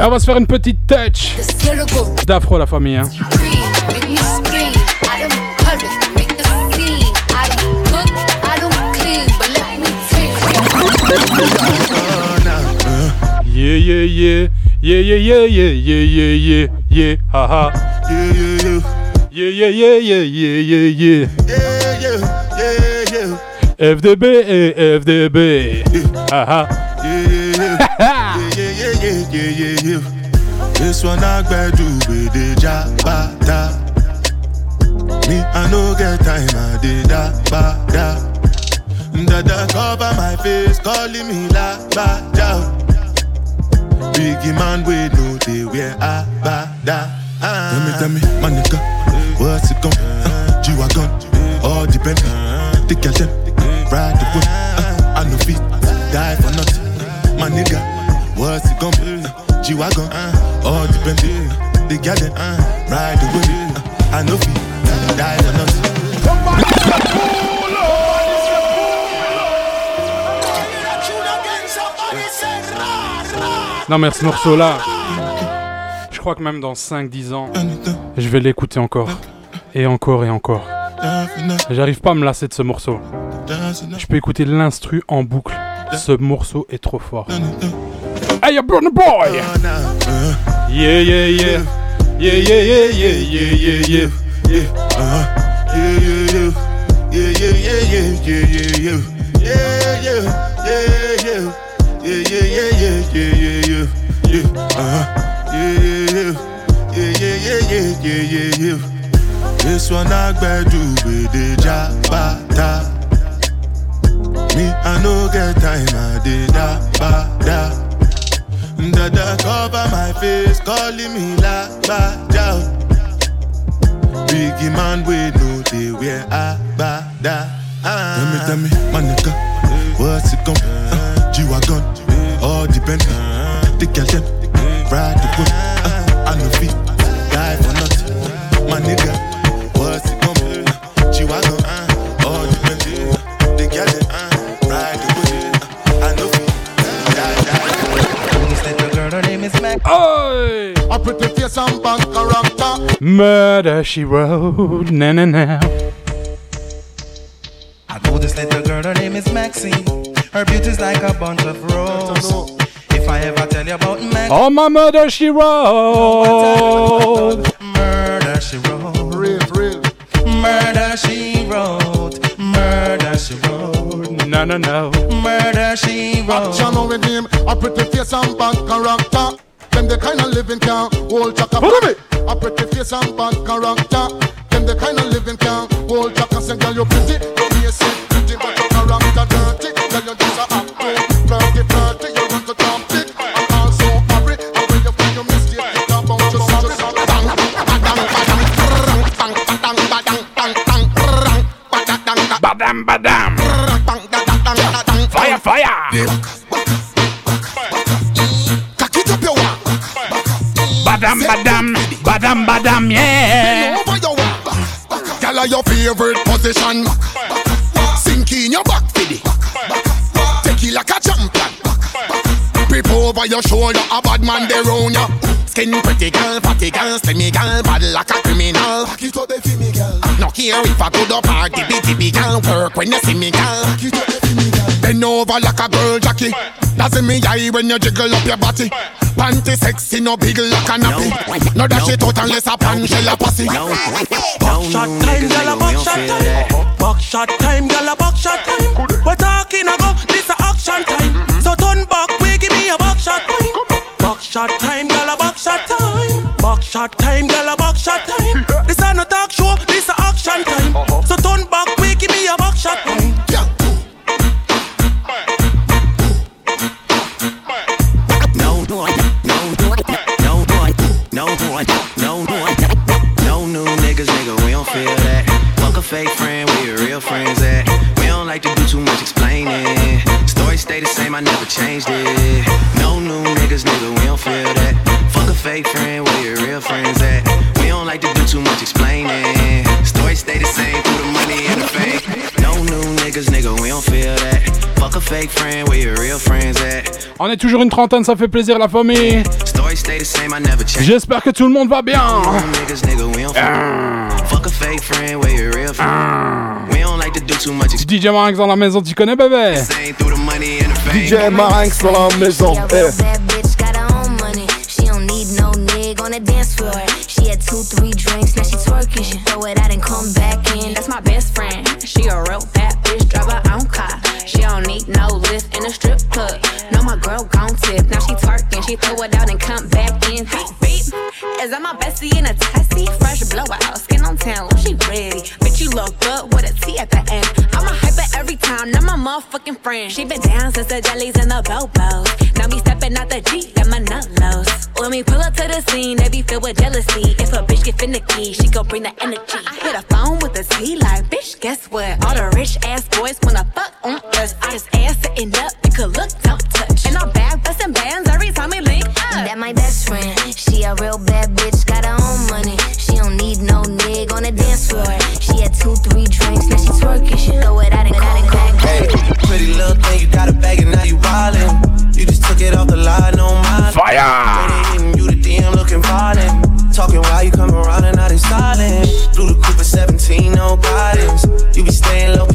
On va se faire une petite touch d'afro la famille. Hein. Yeah yeah yeah yeah yeah yeah yeah yeah yeah yeah yeah ha ha Yeah, yeah, yeah. Yeah, yeah, yeah, yeah, yeah, yeah. FDB et FDB. Ah ah. (laughs) Yeah, yeah, yeah. yeah, yeah, This one I gotta do with the jabata. Me, I no get time, I did da ba da. Dada cover my face, calling me la ba da. Biggie man, we know they wear a ba da. Tell me, tell me, my nigga, what's it gon' uh, G-Wagon, all the depend. Take your them, ride the whip uh, I no fit, die for nothing. My nigga, what's it gon' be uh, G-Wagon, all depend ride the uh, I die Non, mais ce morceau-là, je crois que même dans 5-10 ans, je vais l'écouter encore. Et encore et encore. J'arrive pas à me lasser de ce morceau. Je peux écouter l'instru en boucle. Ce morceau est trop fort. Hey, burn boy! Yeah, yeah, yeah. Yeah, yeah, yeah, yeah, yeah, yeah, yeah. Yeah, uh-huh. yeah, yeah, yeah. Yeah, yeah, yeah, yeah, yeah, yeah, yeah. Yeah, yeah, yeah, yeah. Yeah, yeah, yeah, yeah, yeah, yeah, yeah. Yeah, uh-huh. Yeah, yeah, yeah. Yeah, yeah, yeah, yeah, yeah, yeah, yeah. This one I gotta do with the jabata. Me, I no get time, I did da ba da. Dada cover my face, calling me la ba da. Biggie man, we know they wear a ba da. Tell me, tell me, my nigga, what's it gon' uh, G-Wagon, all depend Take your them, ride the whip uh, I no fit, die for nothing My nigga, Oi! A pretty face and bad character. Murder she wrote, na na na. I know this little girl, her name is Maxine. Her beauty's like a bunch of roses. If I ever tell you about Maxine, Oh, my murder she wrote. murder she wrote. Real, real. Murder she wrote. Murder she wrote. No, no, no. Murder she wrote. Action with him, a pretty face and bad character. Them the kind of living can hold chaka. Follow me. A pretty face and bad character. Them the kind of living can hold chaka. Say, girl, you pretty, you basic, pretty, but your character dirty. Girl, you just a act flirty, flirty. You want to jump it, and also hurry. And when you find your mistake, it's about to sorry. Bang, badang, badang, brrrr, bang, badang, badang, bang, bang, brrrr, badang, badang, Badam, badam. bang, badang, badang, Fire, fire. Cock Badam, badam. Badam, badam, yeah. Girl, your favorite position. Sink in your back, fiddy. Take it like a champion. People over your shoulder, a bad man there round ya. Skin pretty girl, fatty girl, slimmy girl, bad like a criminal. Back it up, the me girl. No care if I go to party, dibby dibby girl, work when you see me girl. Back it up, the me girl. Bend over like a girl, Jackie. That's in me eye when you jiggle up your body. Panty sexy, no big like a nappy. No dash it out unless a pan shell a pussy. Buckshot time, gyal a buckshot time. Buckshot time, gyal a buckshot time. We're talking about this a action time. So turn back, we give me a buckshot time. Back shot time, gala, back shot time. Back shot time, gala, back shot time. This ain't no talk show, this a action time. Uh-huh. So turn back, quick, give me a back shot time. No boy, no boy, no boy, no boy, no new niggas, nigga, we don't feel that. Fuck a fake friend, where your real friends at? We don't like to do too much explaining. Story stay the same, I never changed it. No new niggas, nigga, fake friend, where your real friends at? We don't like to do too much explaining. Story stay the same through the money and the fake. No new niggas, nigga, we don't feel that. Fuck a fake friend, where your real friends at? On est toujours une trentaine, ça fait plaisir la famille. Story stay the same, I never changed. J'espère que tout le monde va bien. Niggas, nigga, we don't Fuck a fake friend, where your real friend. We don't like to do too much DJ Marinx dans la maison, tu connais bébé? DJ Marinx dans la maison. Yo, two, three drinks, now she twerking. She throw it out and come back in. That's my best friend. She a real bad bitch, drive her own car. She don't need no lift in a strip club. No, my girl gon' tip. Now she twerking, she throw it out and come back in. Beep, beep. Is that my bestie in a testy? Fresh blowout, skin on town, she ready. Bitch, you look good with a T at the end. I'm a hyper every time, now my motherfucking friend. She been down since the jellies and the bobos. Now me stepping out the Jeep, got my. When we pull up to the scene, they be filled with jealousy. If a bitch get finicky, she gon' bring the energy. I hit a phone with a T like, bitch, guess what? All the rich ass boys wanna fuck on us. I just ass sitting up, you could look, don't touch. And I'm back busting bands every time we link up. That my best friend. She a real bad bitch, got her own money. She don't need no nigga on the dance floor. She had two, three drinks, now she twerking. She throw it out and out and back. Hey, pretty little thing, you got a bag and now you wildin'. You just took it off the line, no mind. Fire! Talking while you come around and now they silent. Blue the Cooper 17, no guidance. You be staying low,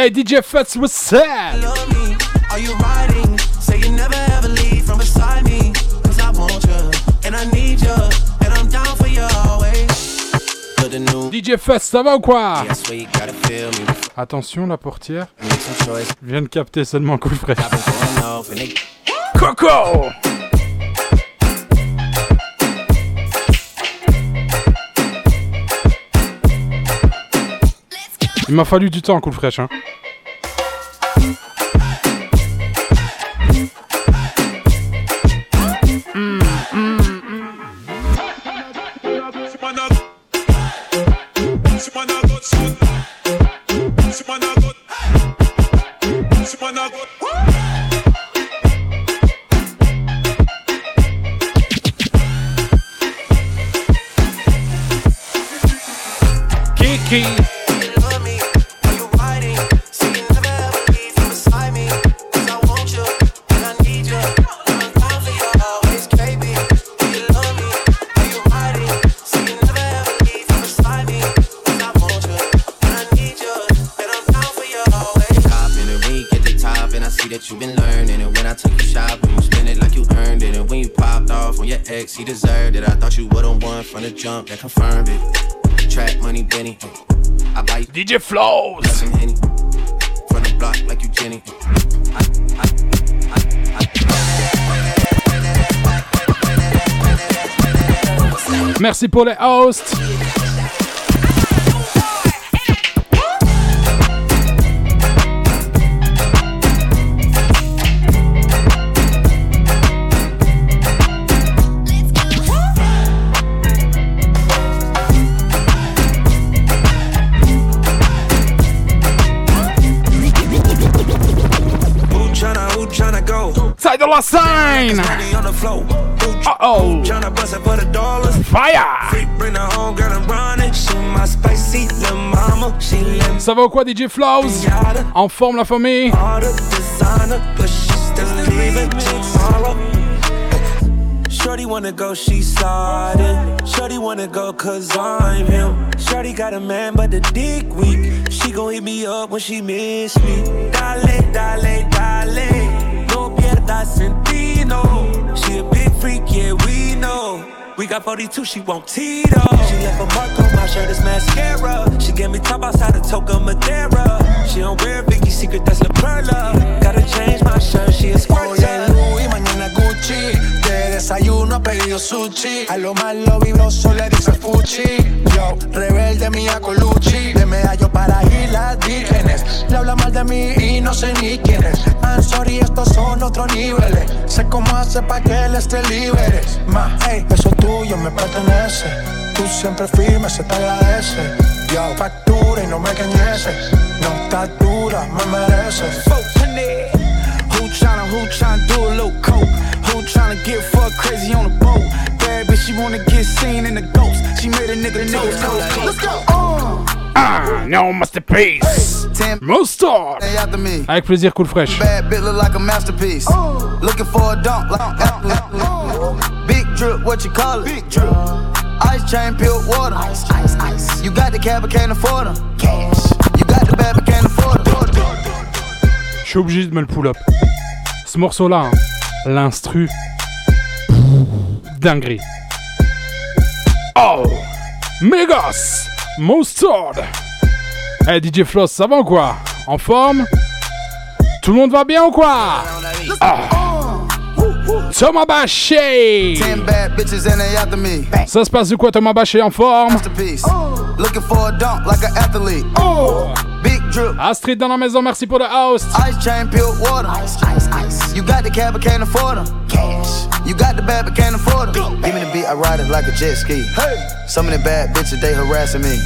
Hey, DJ Fats, what's up? Love me? Are you riding? Say you never ever leave from beside me. Cause I want you and I need you. And I'm down for you always. Put the new DJ Fats, ça va ou quoi? Yeah, sweet, gotta feel me. Attention, la portière vient de capter seulement coup frais. Coco! Il m'a fallu du temps, coup fraîche. Hein. See that you've been learning. And when I took you shopping you spend it like you earned it. And when you popped off on your ex he deserved it. I thought you would've won from the jump that confirmed it. Track money Benny. I buy you DJ Flows. some Henny. From the block like you Jenny. Merci pour les hosts. Little mama. She let me Ça va quoi, DJ Flows? En forme, la famille? Shorty wanna go, she sliding. Shorty wanna go, cause I'm him. Shorty got a man, but the dick weak. She gon' hit me up when she miss me. Dale, dale, dale. She a big freak, yeah, we know. We got 42, she want Tito. She left a mark on my shirt, it's mascara. She gave me top outside the Toca Madera. She don't wear Vicky secret, that's La Perla. Gotta change my shirt, she a squirter. es Louis, mañana Gucci. De desayuno ha pedido sushi. A lo malo vibroso le dice fuchi. Yo, rebelde mía Colucci. De medallo para ir las vírgenes. Le habla mal de mí y no sé ni quién es. I'm sorry, estos son otros niveles. Sé cómo hace pa' que él esté libre. Ma, hey, eso tuyo me pertenece. Tú siempre firme, se te agradece. Yo, factura y no me cañeces. No estás dura, me mereces. Tryna, who tryna do a little coke? Who tryna get fucked crazy on the boat? Bad bitch, she wanna get seen in the ghost. She made a nigga nigga toast. Let's go. Ah, non, Masterpiece. Mustard. Hey, after me. Avec plaisir, cool fresh. Bad bitch look like a masterpiece. Looking for a dunk like Big drip, what you call it? Big drip. Ice chain, pure water. Ice, ice, ice. You got the cab, but can't afford them. Cash. You got the bad, but can't afford them. Je suis obligé de me le pull up. Ce morceau-là, hein, l'instru. Dinguerie. Oh! Mégos! Mustard! Hey DJ Floss, ça va ou quoi? En forme? Tout le monde va bien ou quoi? Ah! Thomas me. Ça se passe de quoi Thomas Baché en forme? Masterpiece. Looking for a dunk like an athlete. Big drip. Astrid dans la maison, merci pour le house. You got the cab, but can't afford them. Cash. You got the bad, but can't afford them. Give me the beat, I ride it like a jet ski. Hey. Some of the bad bitches, they harassing me.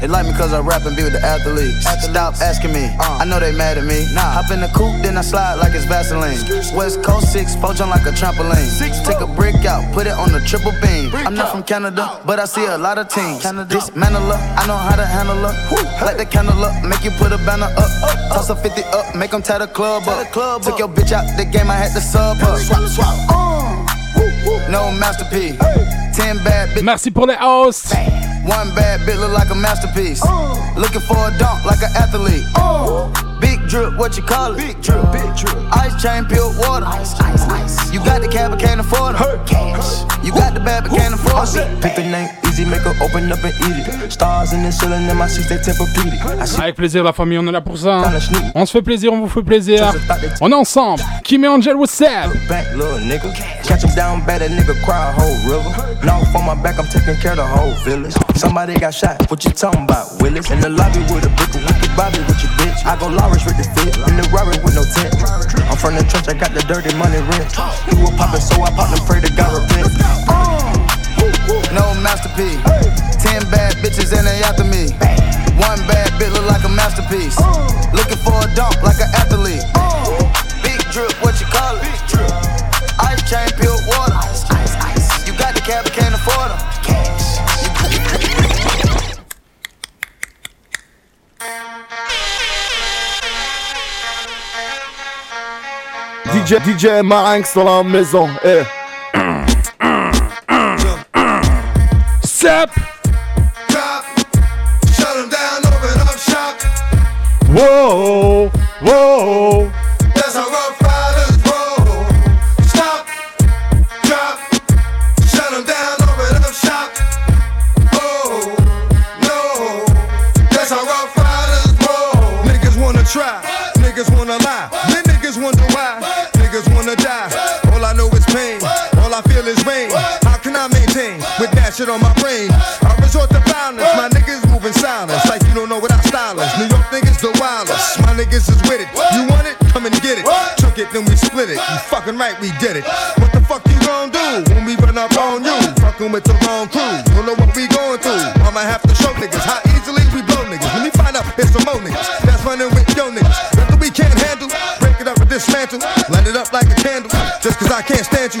They like me cause I rap and be with the athletes. Stop asking me, I know they mad at me. Nah. Hop in the coupe, then I slide like it's Vaseline. West Coast 6, poach on like a trampoline. Take a brick out, put it on the triple beam. I'm not from Canada, but I see a lot of teams. Dismantle her, I know how to handle her. Light the candle up, make you put a banner up. Toss a 50 up, make them tie the club up. The club Took your bitch out the game, I had to sub up. Swap, swap. No masterpiece. Ten bad bitches. Merci pour les house. One bad bitch look like a masterpiece. Looking for a dunk like an athlete. Big drip, what you call it? Big drip, big drip. Ice chain, pure water. Ice, ice, ice. You got the cab, but can't afford them. Cash. You got the bad, but can't afford them. Pick the name easy, make her open up and eat it. Stars in the ceiling in my seats, they Tempur-Pedic. I see Avec plaisir, la famille, on est là pour ça. hein. On se fait plaisir, on vous fait plaisir. On est ensemble. Kim et Angel, what's up? back, little nigga. Catch him down bad, that nigga cry a whole river. Now on my back, I'm taking care of the whole village. Somebody got shot, what you talking about, Willis? In the lobby with a brick, wicked Bobby with your bitch? I go Lawrence with the fit, in the Rari with no tent. I'm from the trench, I got the dirty money rent. You were poppin', so I popped and pray to God repent. No masterpiece. Ten bad bitches and they after me. One bad bitch look like a masterpiece. Looking for a dunk like an athlete. Big drip, what you call it? Ice chain, DJ, DJ Marinx dans la maison. Eh. Shop. Whoa, whoa. All it's rain. How can I maintain with that shit on my brain? I resort to violence, my niggas moving silence. Like you don't know what I style is. New York niggas the wildest. My niggas is with it. You want it? Come and get it. Took it, then we split it. You fucking right, we did it. What the fuck you gon' do when we run up on you? Fucking with the wrong crew. Don't know what we going through. I'ma have to show niggas how easily we blow niggas. Let me find out it's some more niggas that's running with yo niggas. Nothing we can't handle. Break it up and dismantle. Light it up like a candle. Just cause I can't stand you.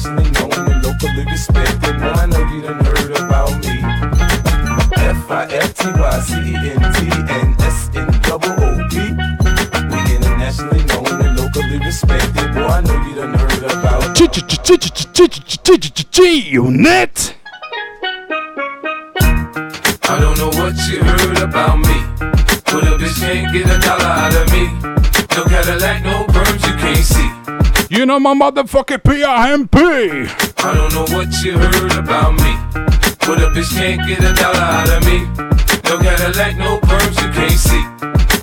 Internationally known and locally respected. Now I know you done heard about me. F I F T Y C E N T and S N double O P. We internationally known and locally respected. Boy, I know you done heard about Unit. You know my motherfucking PRMP. I don't know what you heard about me. But a bitch can't get a dollar out of me. No Cadillac, no perms, you can't see.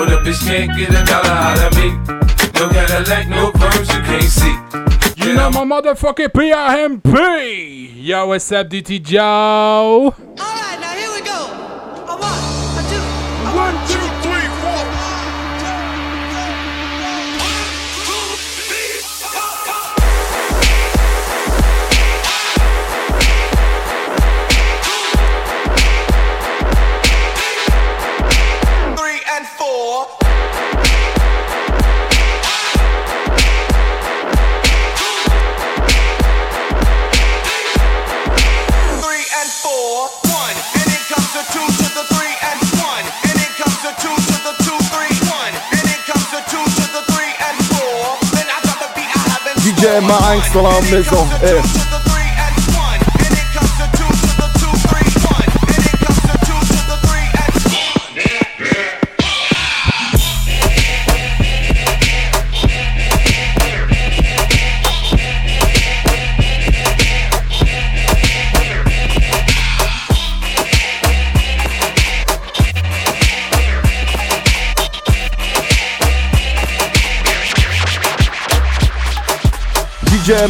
But a bitch can't get a dollar out of me. No Cadillac, no perms, you can't see. You know my motherfucking PIMP. Yo, what's up, DT Joe?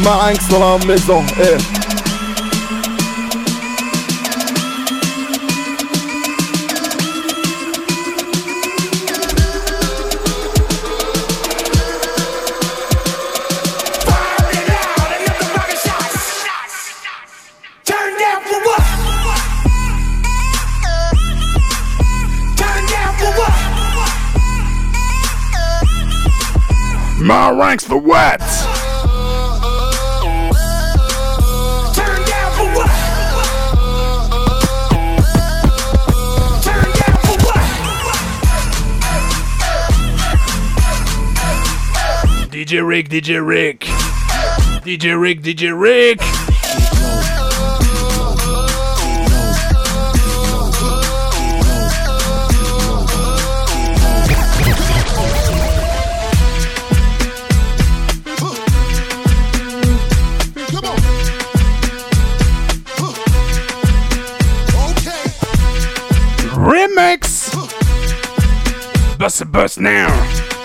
My angst, no mam myzo, eh. DJ Rick, DJ Rick. DJ Rick, Rick. Remix. Bust a bust now.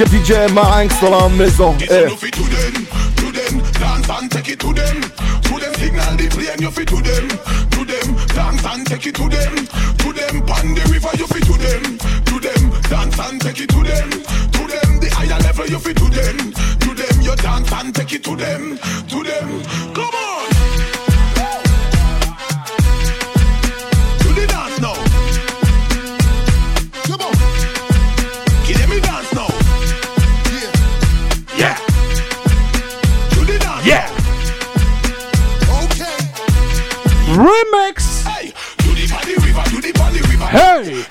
DJ, DJ Marinx dans la maison. Eh. Dance and take it to them. To them signal the plane, you fit to them. To them dance and take it to them. To them pan the river, you fit to them. To them dance and take it to them. To them the higher level, you fit to them. To them you dance and take it to them. To them, Remix. Hey,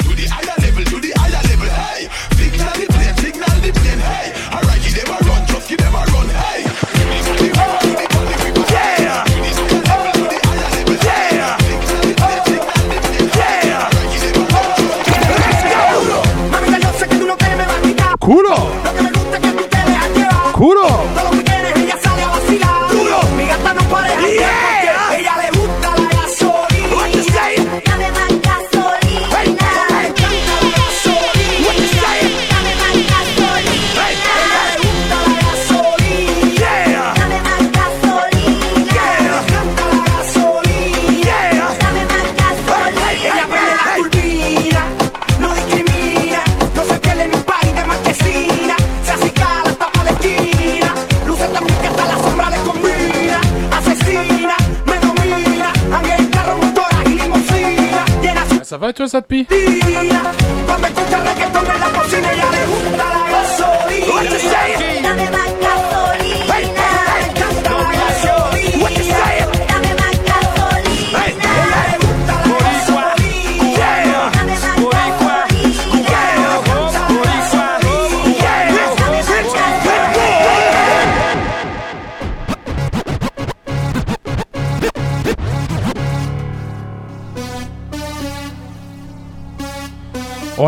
va toi, ça depuis?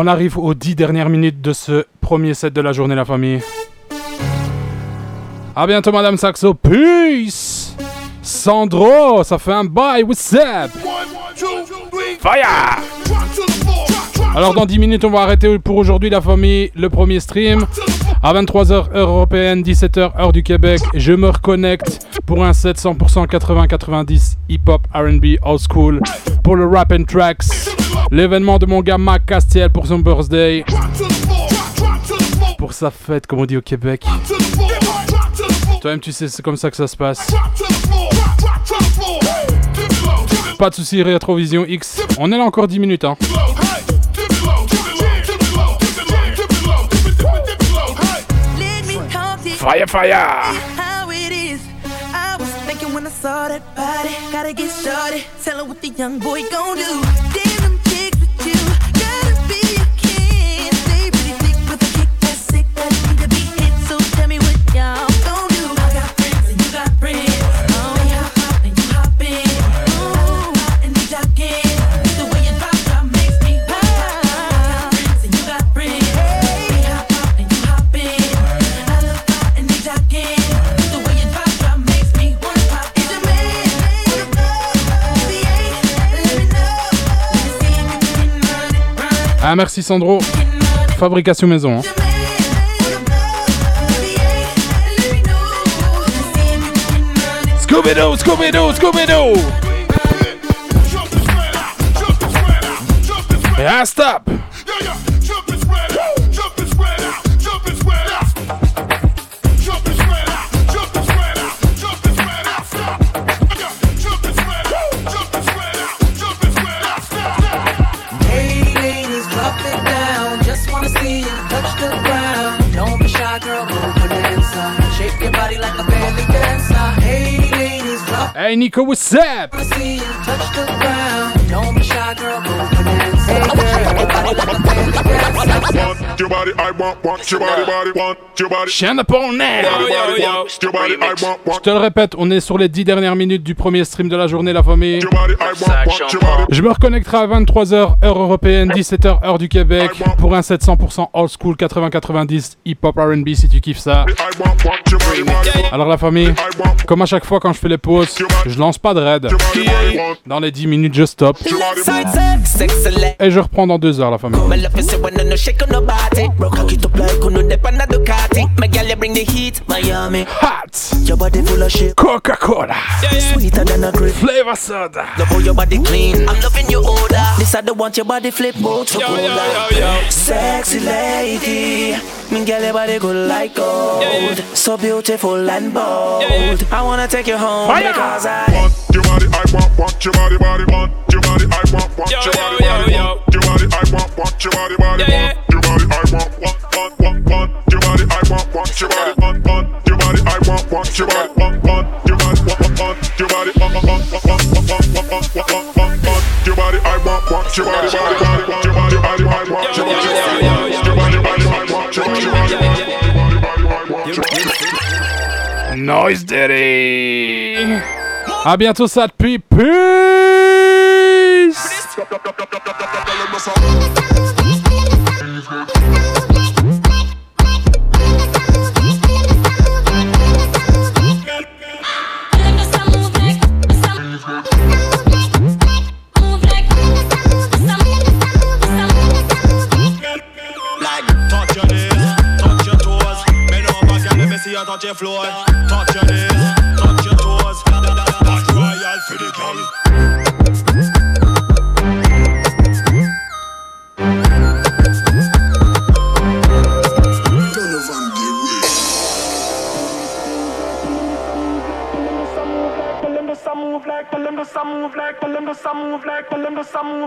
On arrive aux 10 dernières minutes de ce premier set de la journée, la famille. À bientôt, Madame Saxo. Peace! Sandro, ça fait un bye. What's up? Fire! Alors, dans 10 minutes, on va arrêter pour aujourd'hui, la famille, le premier stream. À 23h, heure européenne, 17h, heure du Québec, je me reconnecte pour un set 100% 80-90 hip-hop, RB, old school, pour le rap and tracks. L'événement de mon gars Mac Castiel pour son birthday. Pour sa fête, comme on dit au Québec. Toi-même, tu sais, c'est comme ça que ça se passe. Pas de soucis, Rétrovision X. On est là encore 10 minutes, hein. Fire, fire. How it is. I was thinking when I saw that body. Gotta get started. Tell her what the young boy gon' do. Ah, merci Sandro. Fabrication maison. hein. Scooby Doo, Scooby Doo, Scooby Doo. Yeah, stop. Yeah, yeah. Hey Nico, what's up? Your body I want, want. Your body, body, want. Your body. Chien de Je want. te le répète, on est sur les 10 dernières minutes du premier stream de la journée, la famille. Je me reconnecterai à 23h, heure européenne, 17h, heure du Québec, pour un set 100% old school 80-90 hip-hop RB si tu kiffes ça. Alors la famille, comme à chaque fois quand je fais les pauses, je lance pas de raid. Dans les 10 minutes, je stop. Et je reprends dans 2 heures, la famille. Hot. Your body full of shit. Coca-Cola. Sweeter than a grape. Flavor soda. Love how your body clean. I'm loving your odor. This I don't want your body flip Sexy lady. Me gal your body good like gold. So beautiful and bold. I wanna take you home Fire. because I Want your body, I want, want your body, body, want your body, I want, want your body, body, want your body, I want, want your body, body, want your body, I want, want, want, want, want your body, I want, want your body, want, want your body, I want, want your body, want, want your body, want, want your body, want, want, want, want, want, want, want, want, want, want your body, I want, want your body, body, body, want your body, body, I want your body, body, want your body, body, I want your body, body, want your body, Noise Daddy. À bientôt, ça depuis. Peace. Touch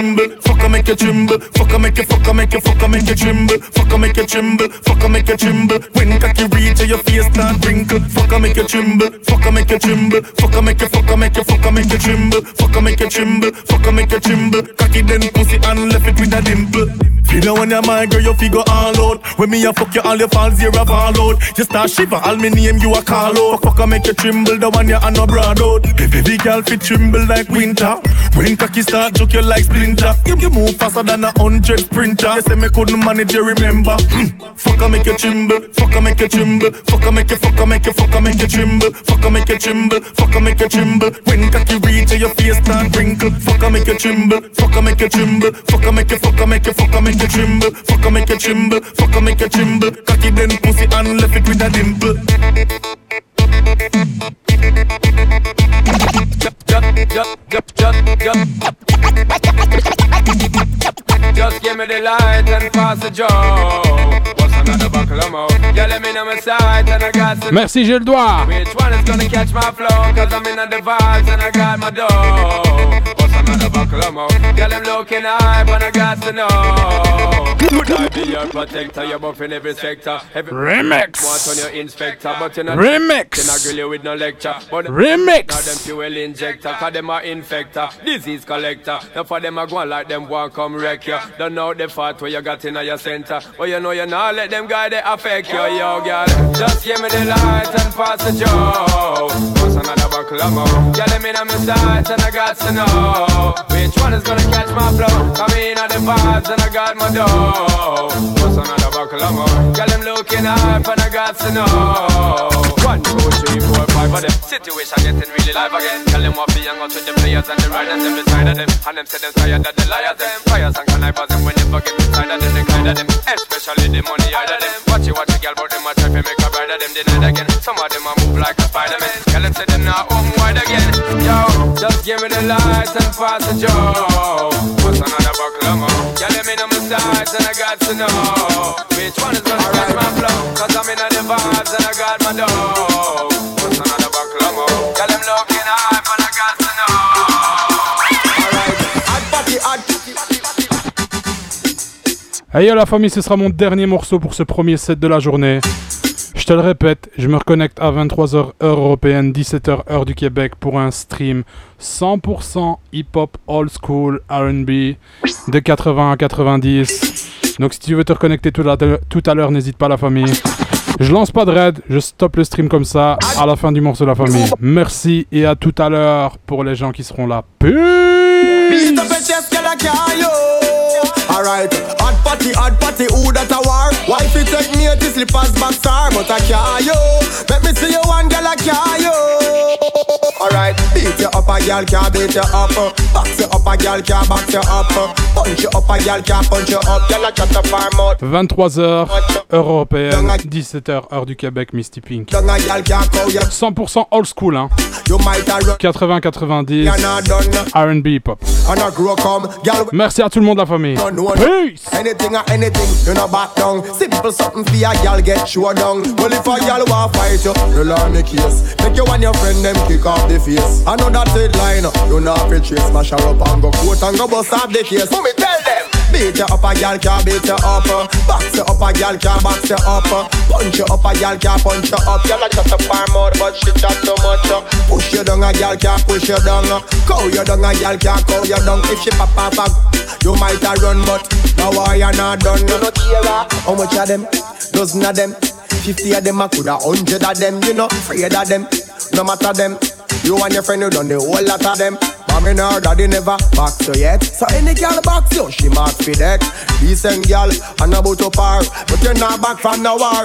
But make you tremble. Fuck, make you. Fuck, make you, fuck, make you, fuck, tremble. Fuck, make you tremble. Fuck, make you tremble. When cocky reach your face start wrinkle. Fuck, make you tremble. Fuck, make you tremble. Fuck, make you, fuck, make you, fuck, make you tremble. Fuck, make you tremble. Fuck, make you tremble. Cocky then pussy and left it with a dimple. You know when you're my girl, you figure all out. When me a fuck you, all your falls here a fall out. You start shiver, all me name you a call out. Fuck, I make you tremble, the one you a no broad out. Baby girl fit tremble like winter. When cocky start joke you like splinter. You, you move faster than a hundred sprinter. You say me couldn't manage, you remember. Hmm. Fuck, I make you tremble. Fuck, I make you tremble. Fuck, I make you, fuck, I make you, fuck, I make you tremble. Fuck, I make you tremble. Fuck, I make you tremble. When cocky reach your face start wrinkle. Fuck, I make you tremble. Fuck, I make you tremble. Fuck, I make you, fuck, I make you, fuck, I make you tremble. Fuck, I make you tremble. Fuck, I make you tremble. Cocky then pussy and left it with a dimple. Just give me the light and pass the joe. What's another buckle of more? Yeah, let me know my side and I got some. Merci, j'ai le doigt. Which one is gonna catch my flow? Cause I'm in the vibes and I got my dough. Another buckle? Girl, I'm looking high, but I got to know. Would I be your protector? You're buff in every sector. Every Remix. Want on your inspector, but you're not. Remix. Then I grill you with no lecture. But Remix. Now them fuel injector, cause them are infector, disease collector. Now for them I go on like them want come wreck you. Don't know the fat where you got in your center. But you know you not let them guy they affect you, yo girl. Just give me the light and pass the joe. What's another buckle of more? Yeah, let me know my sights and I got to know which one is gonna catch my flow. Come in on the vibes and I got my dough. What's another buckle of more? Girl, I'm looking up and I got to know. One, two, three, four, five of them. Situation getting really live again. Tell them what be young out the players and the riders them beside of them. And them say them tired of the liars them. Fires and connivers them when never get inside of them. They kind of them. Especially the money out of them. Watch it, watch it, girl, but them a try to make a bride of them. Denied again. Some of them a move like a Spider-Man. Tell them say them not home wide again. Yo, just give la famille, ce sera mon dernier morceau pour ce premier set de la journée. Je te le répète, je me reconnecte à 23h heure européenne, 17h heure du Québec pour un stream 100% hip-hop old school R&B de 80 à 90. Donc si tu veux te reconnecter tout à l'heure, n'hésite pas la famille. Je lance pas de raid, je stoppe le stream comme ça à la fin du morceau la famille. Merci et à tout à l'heure pour les gens qui seront là. Peace Alright, hot party, hot party, who that a war? Wife it take me to slippers back star, but I can't yo. Let me see you one girl I can't yo. Alright, beat you up a girl can't beat you up. Box you up a girl can't box you up. Punch you up a girl can't punch you up. Girl I cut up her mouth. 23h, heure européenne, 17h, heure du Québec, Misty Pink. 100% old school, hein. 80-90, RB hip-hop. Merci à tout le monde, la famille. Peace! Anything or anything, you know back down. Simple something for a girl get show down. Well if a girl want fight you, you learn the case. Make you and your friend them kick off the face. I know that headline, you know if you trace, smash her up and go quote and go bust off the case. Me tell them. Beat you up, a gal can't beat you up. Uh. Box you up, a gal can't box you up. Uh. Punch you up, a gal can't punch you up. I shut up her mouth, but she chat too much. Uh. Push you down, a gal can't push you down. Cow you down, a gal can't cow you down. If she pop up, you might a run, but now why you not done? You not care how much of them, dozen of them, fifty of them, I coulda hundred of them. You know, afraid of them, no matter them. You and your friend, you done the whole lot of them. Mommy know daddy never box you yet. So any girl box you, she mark for that. Decent girl, and about to par. But you're not back from the war.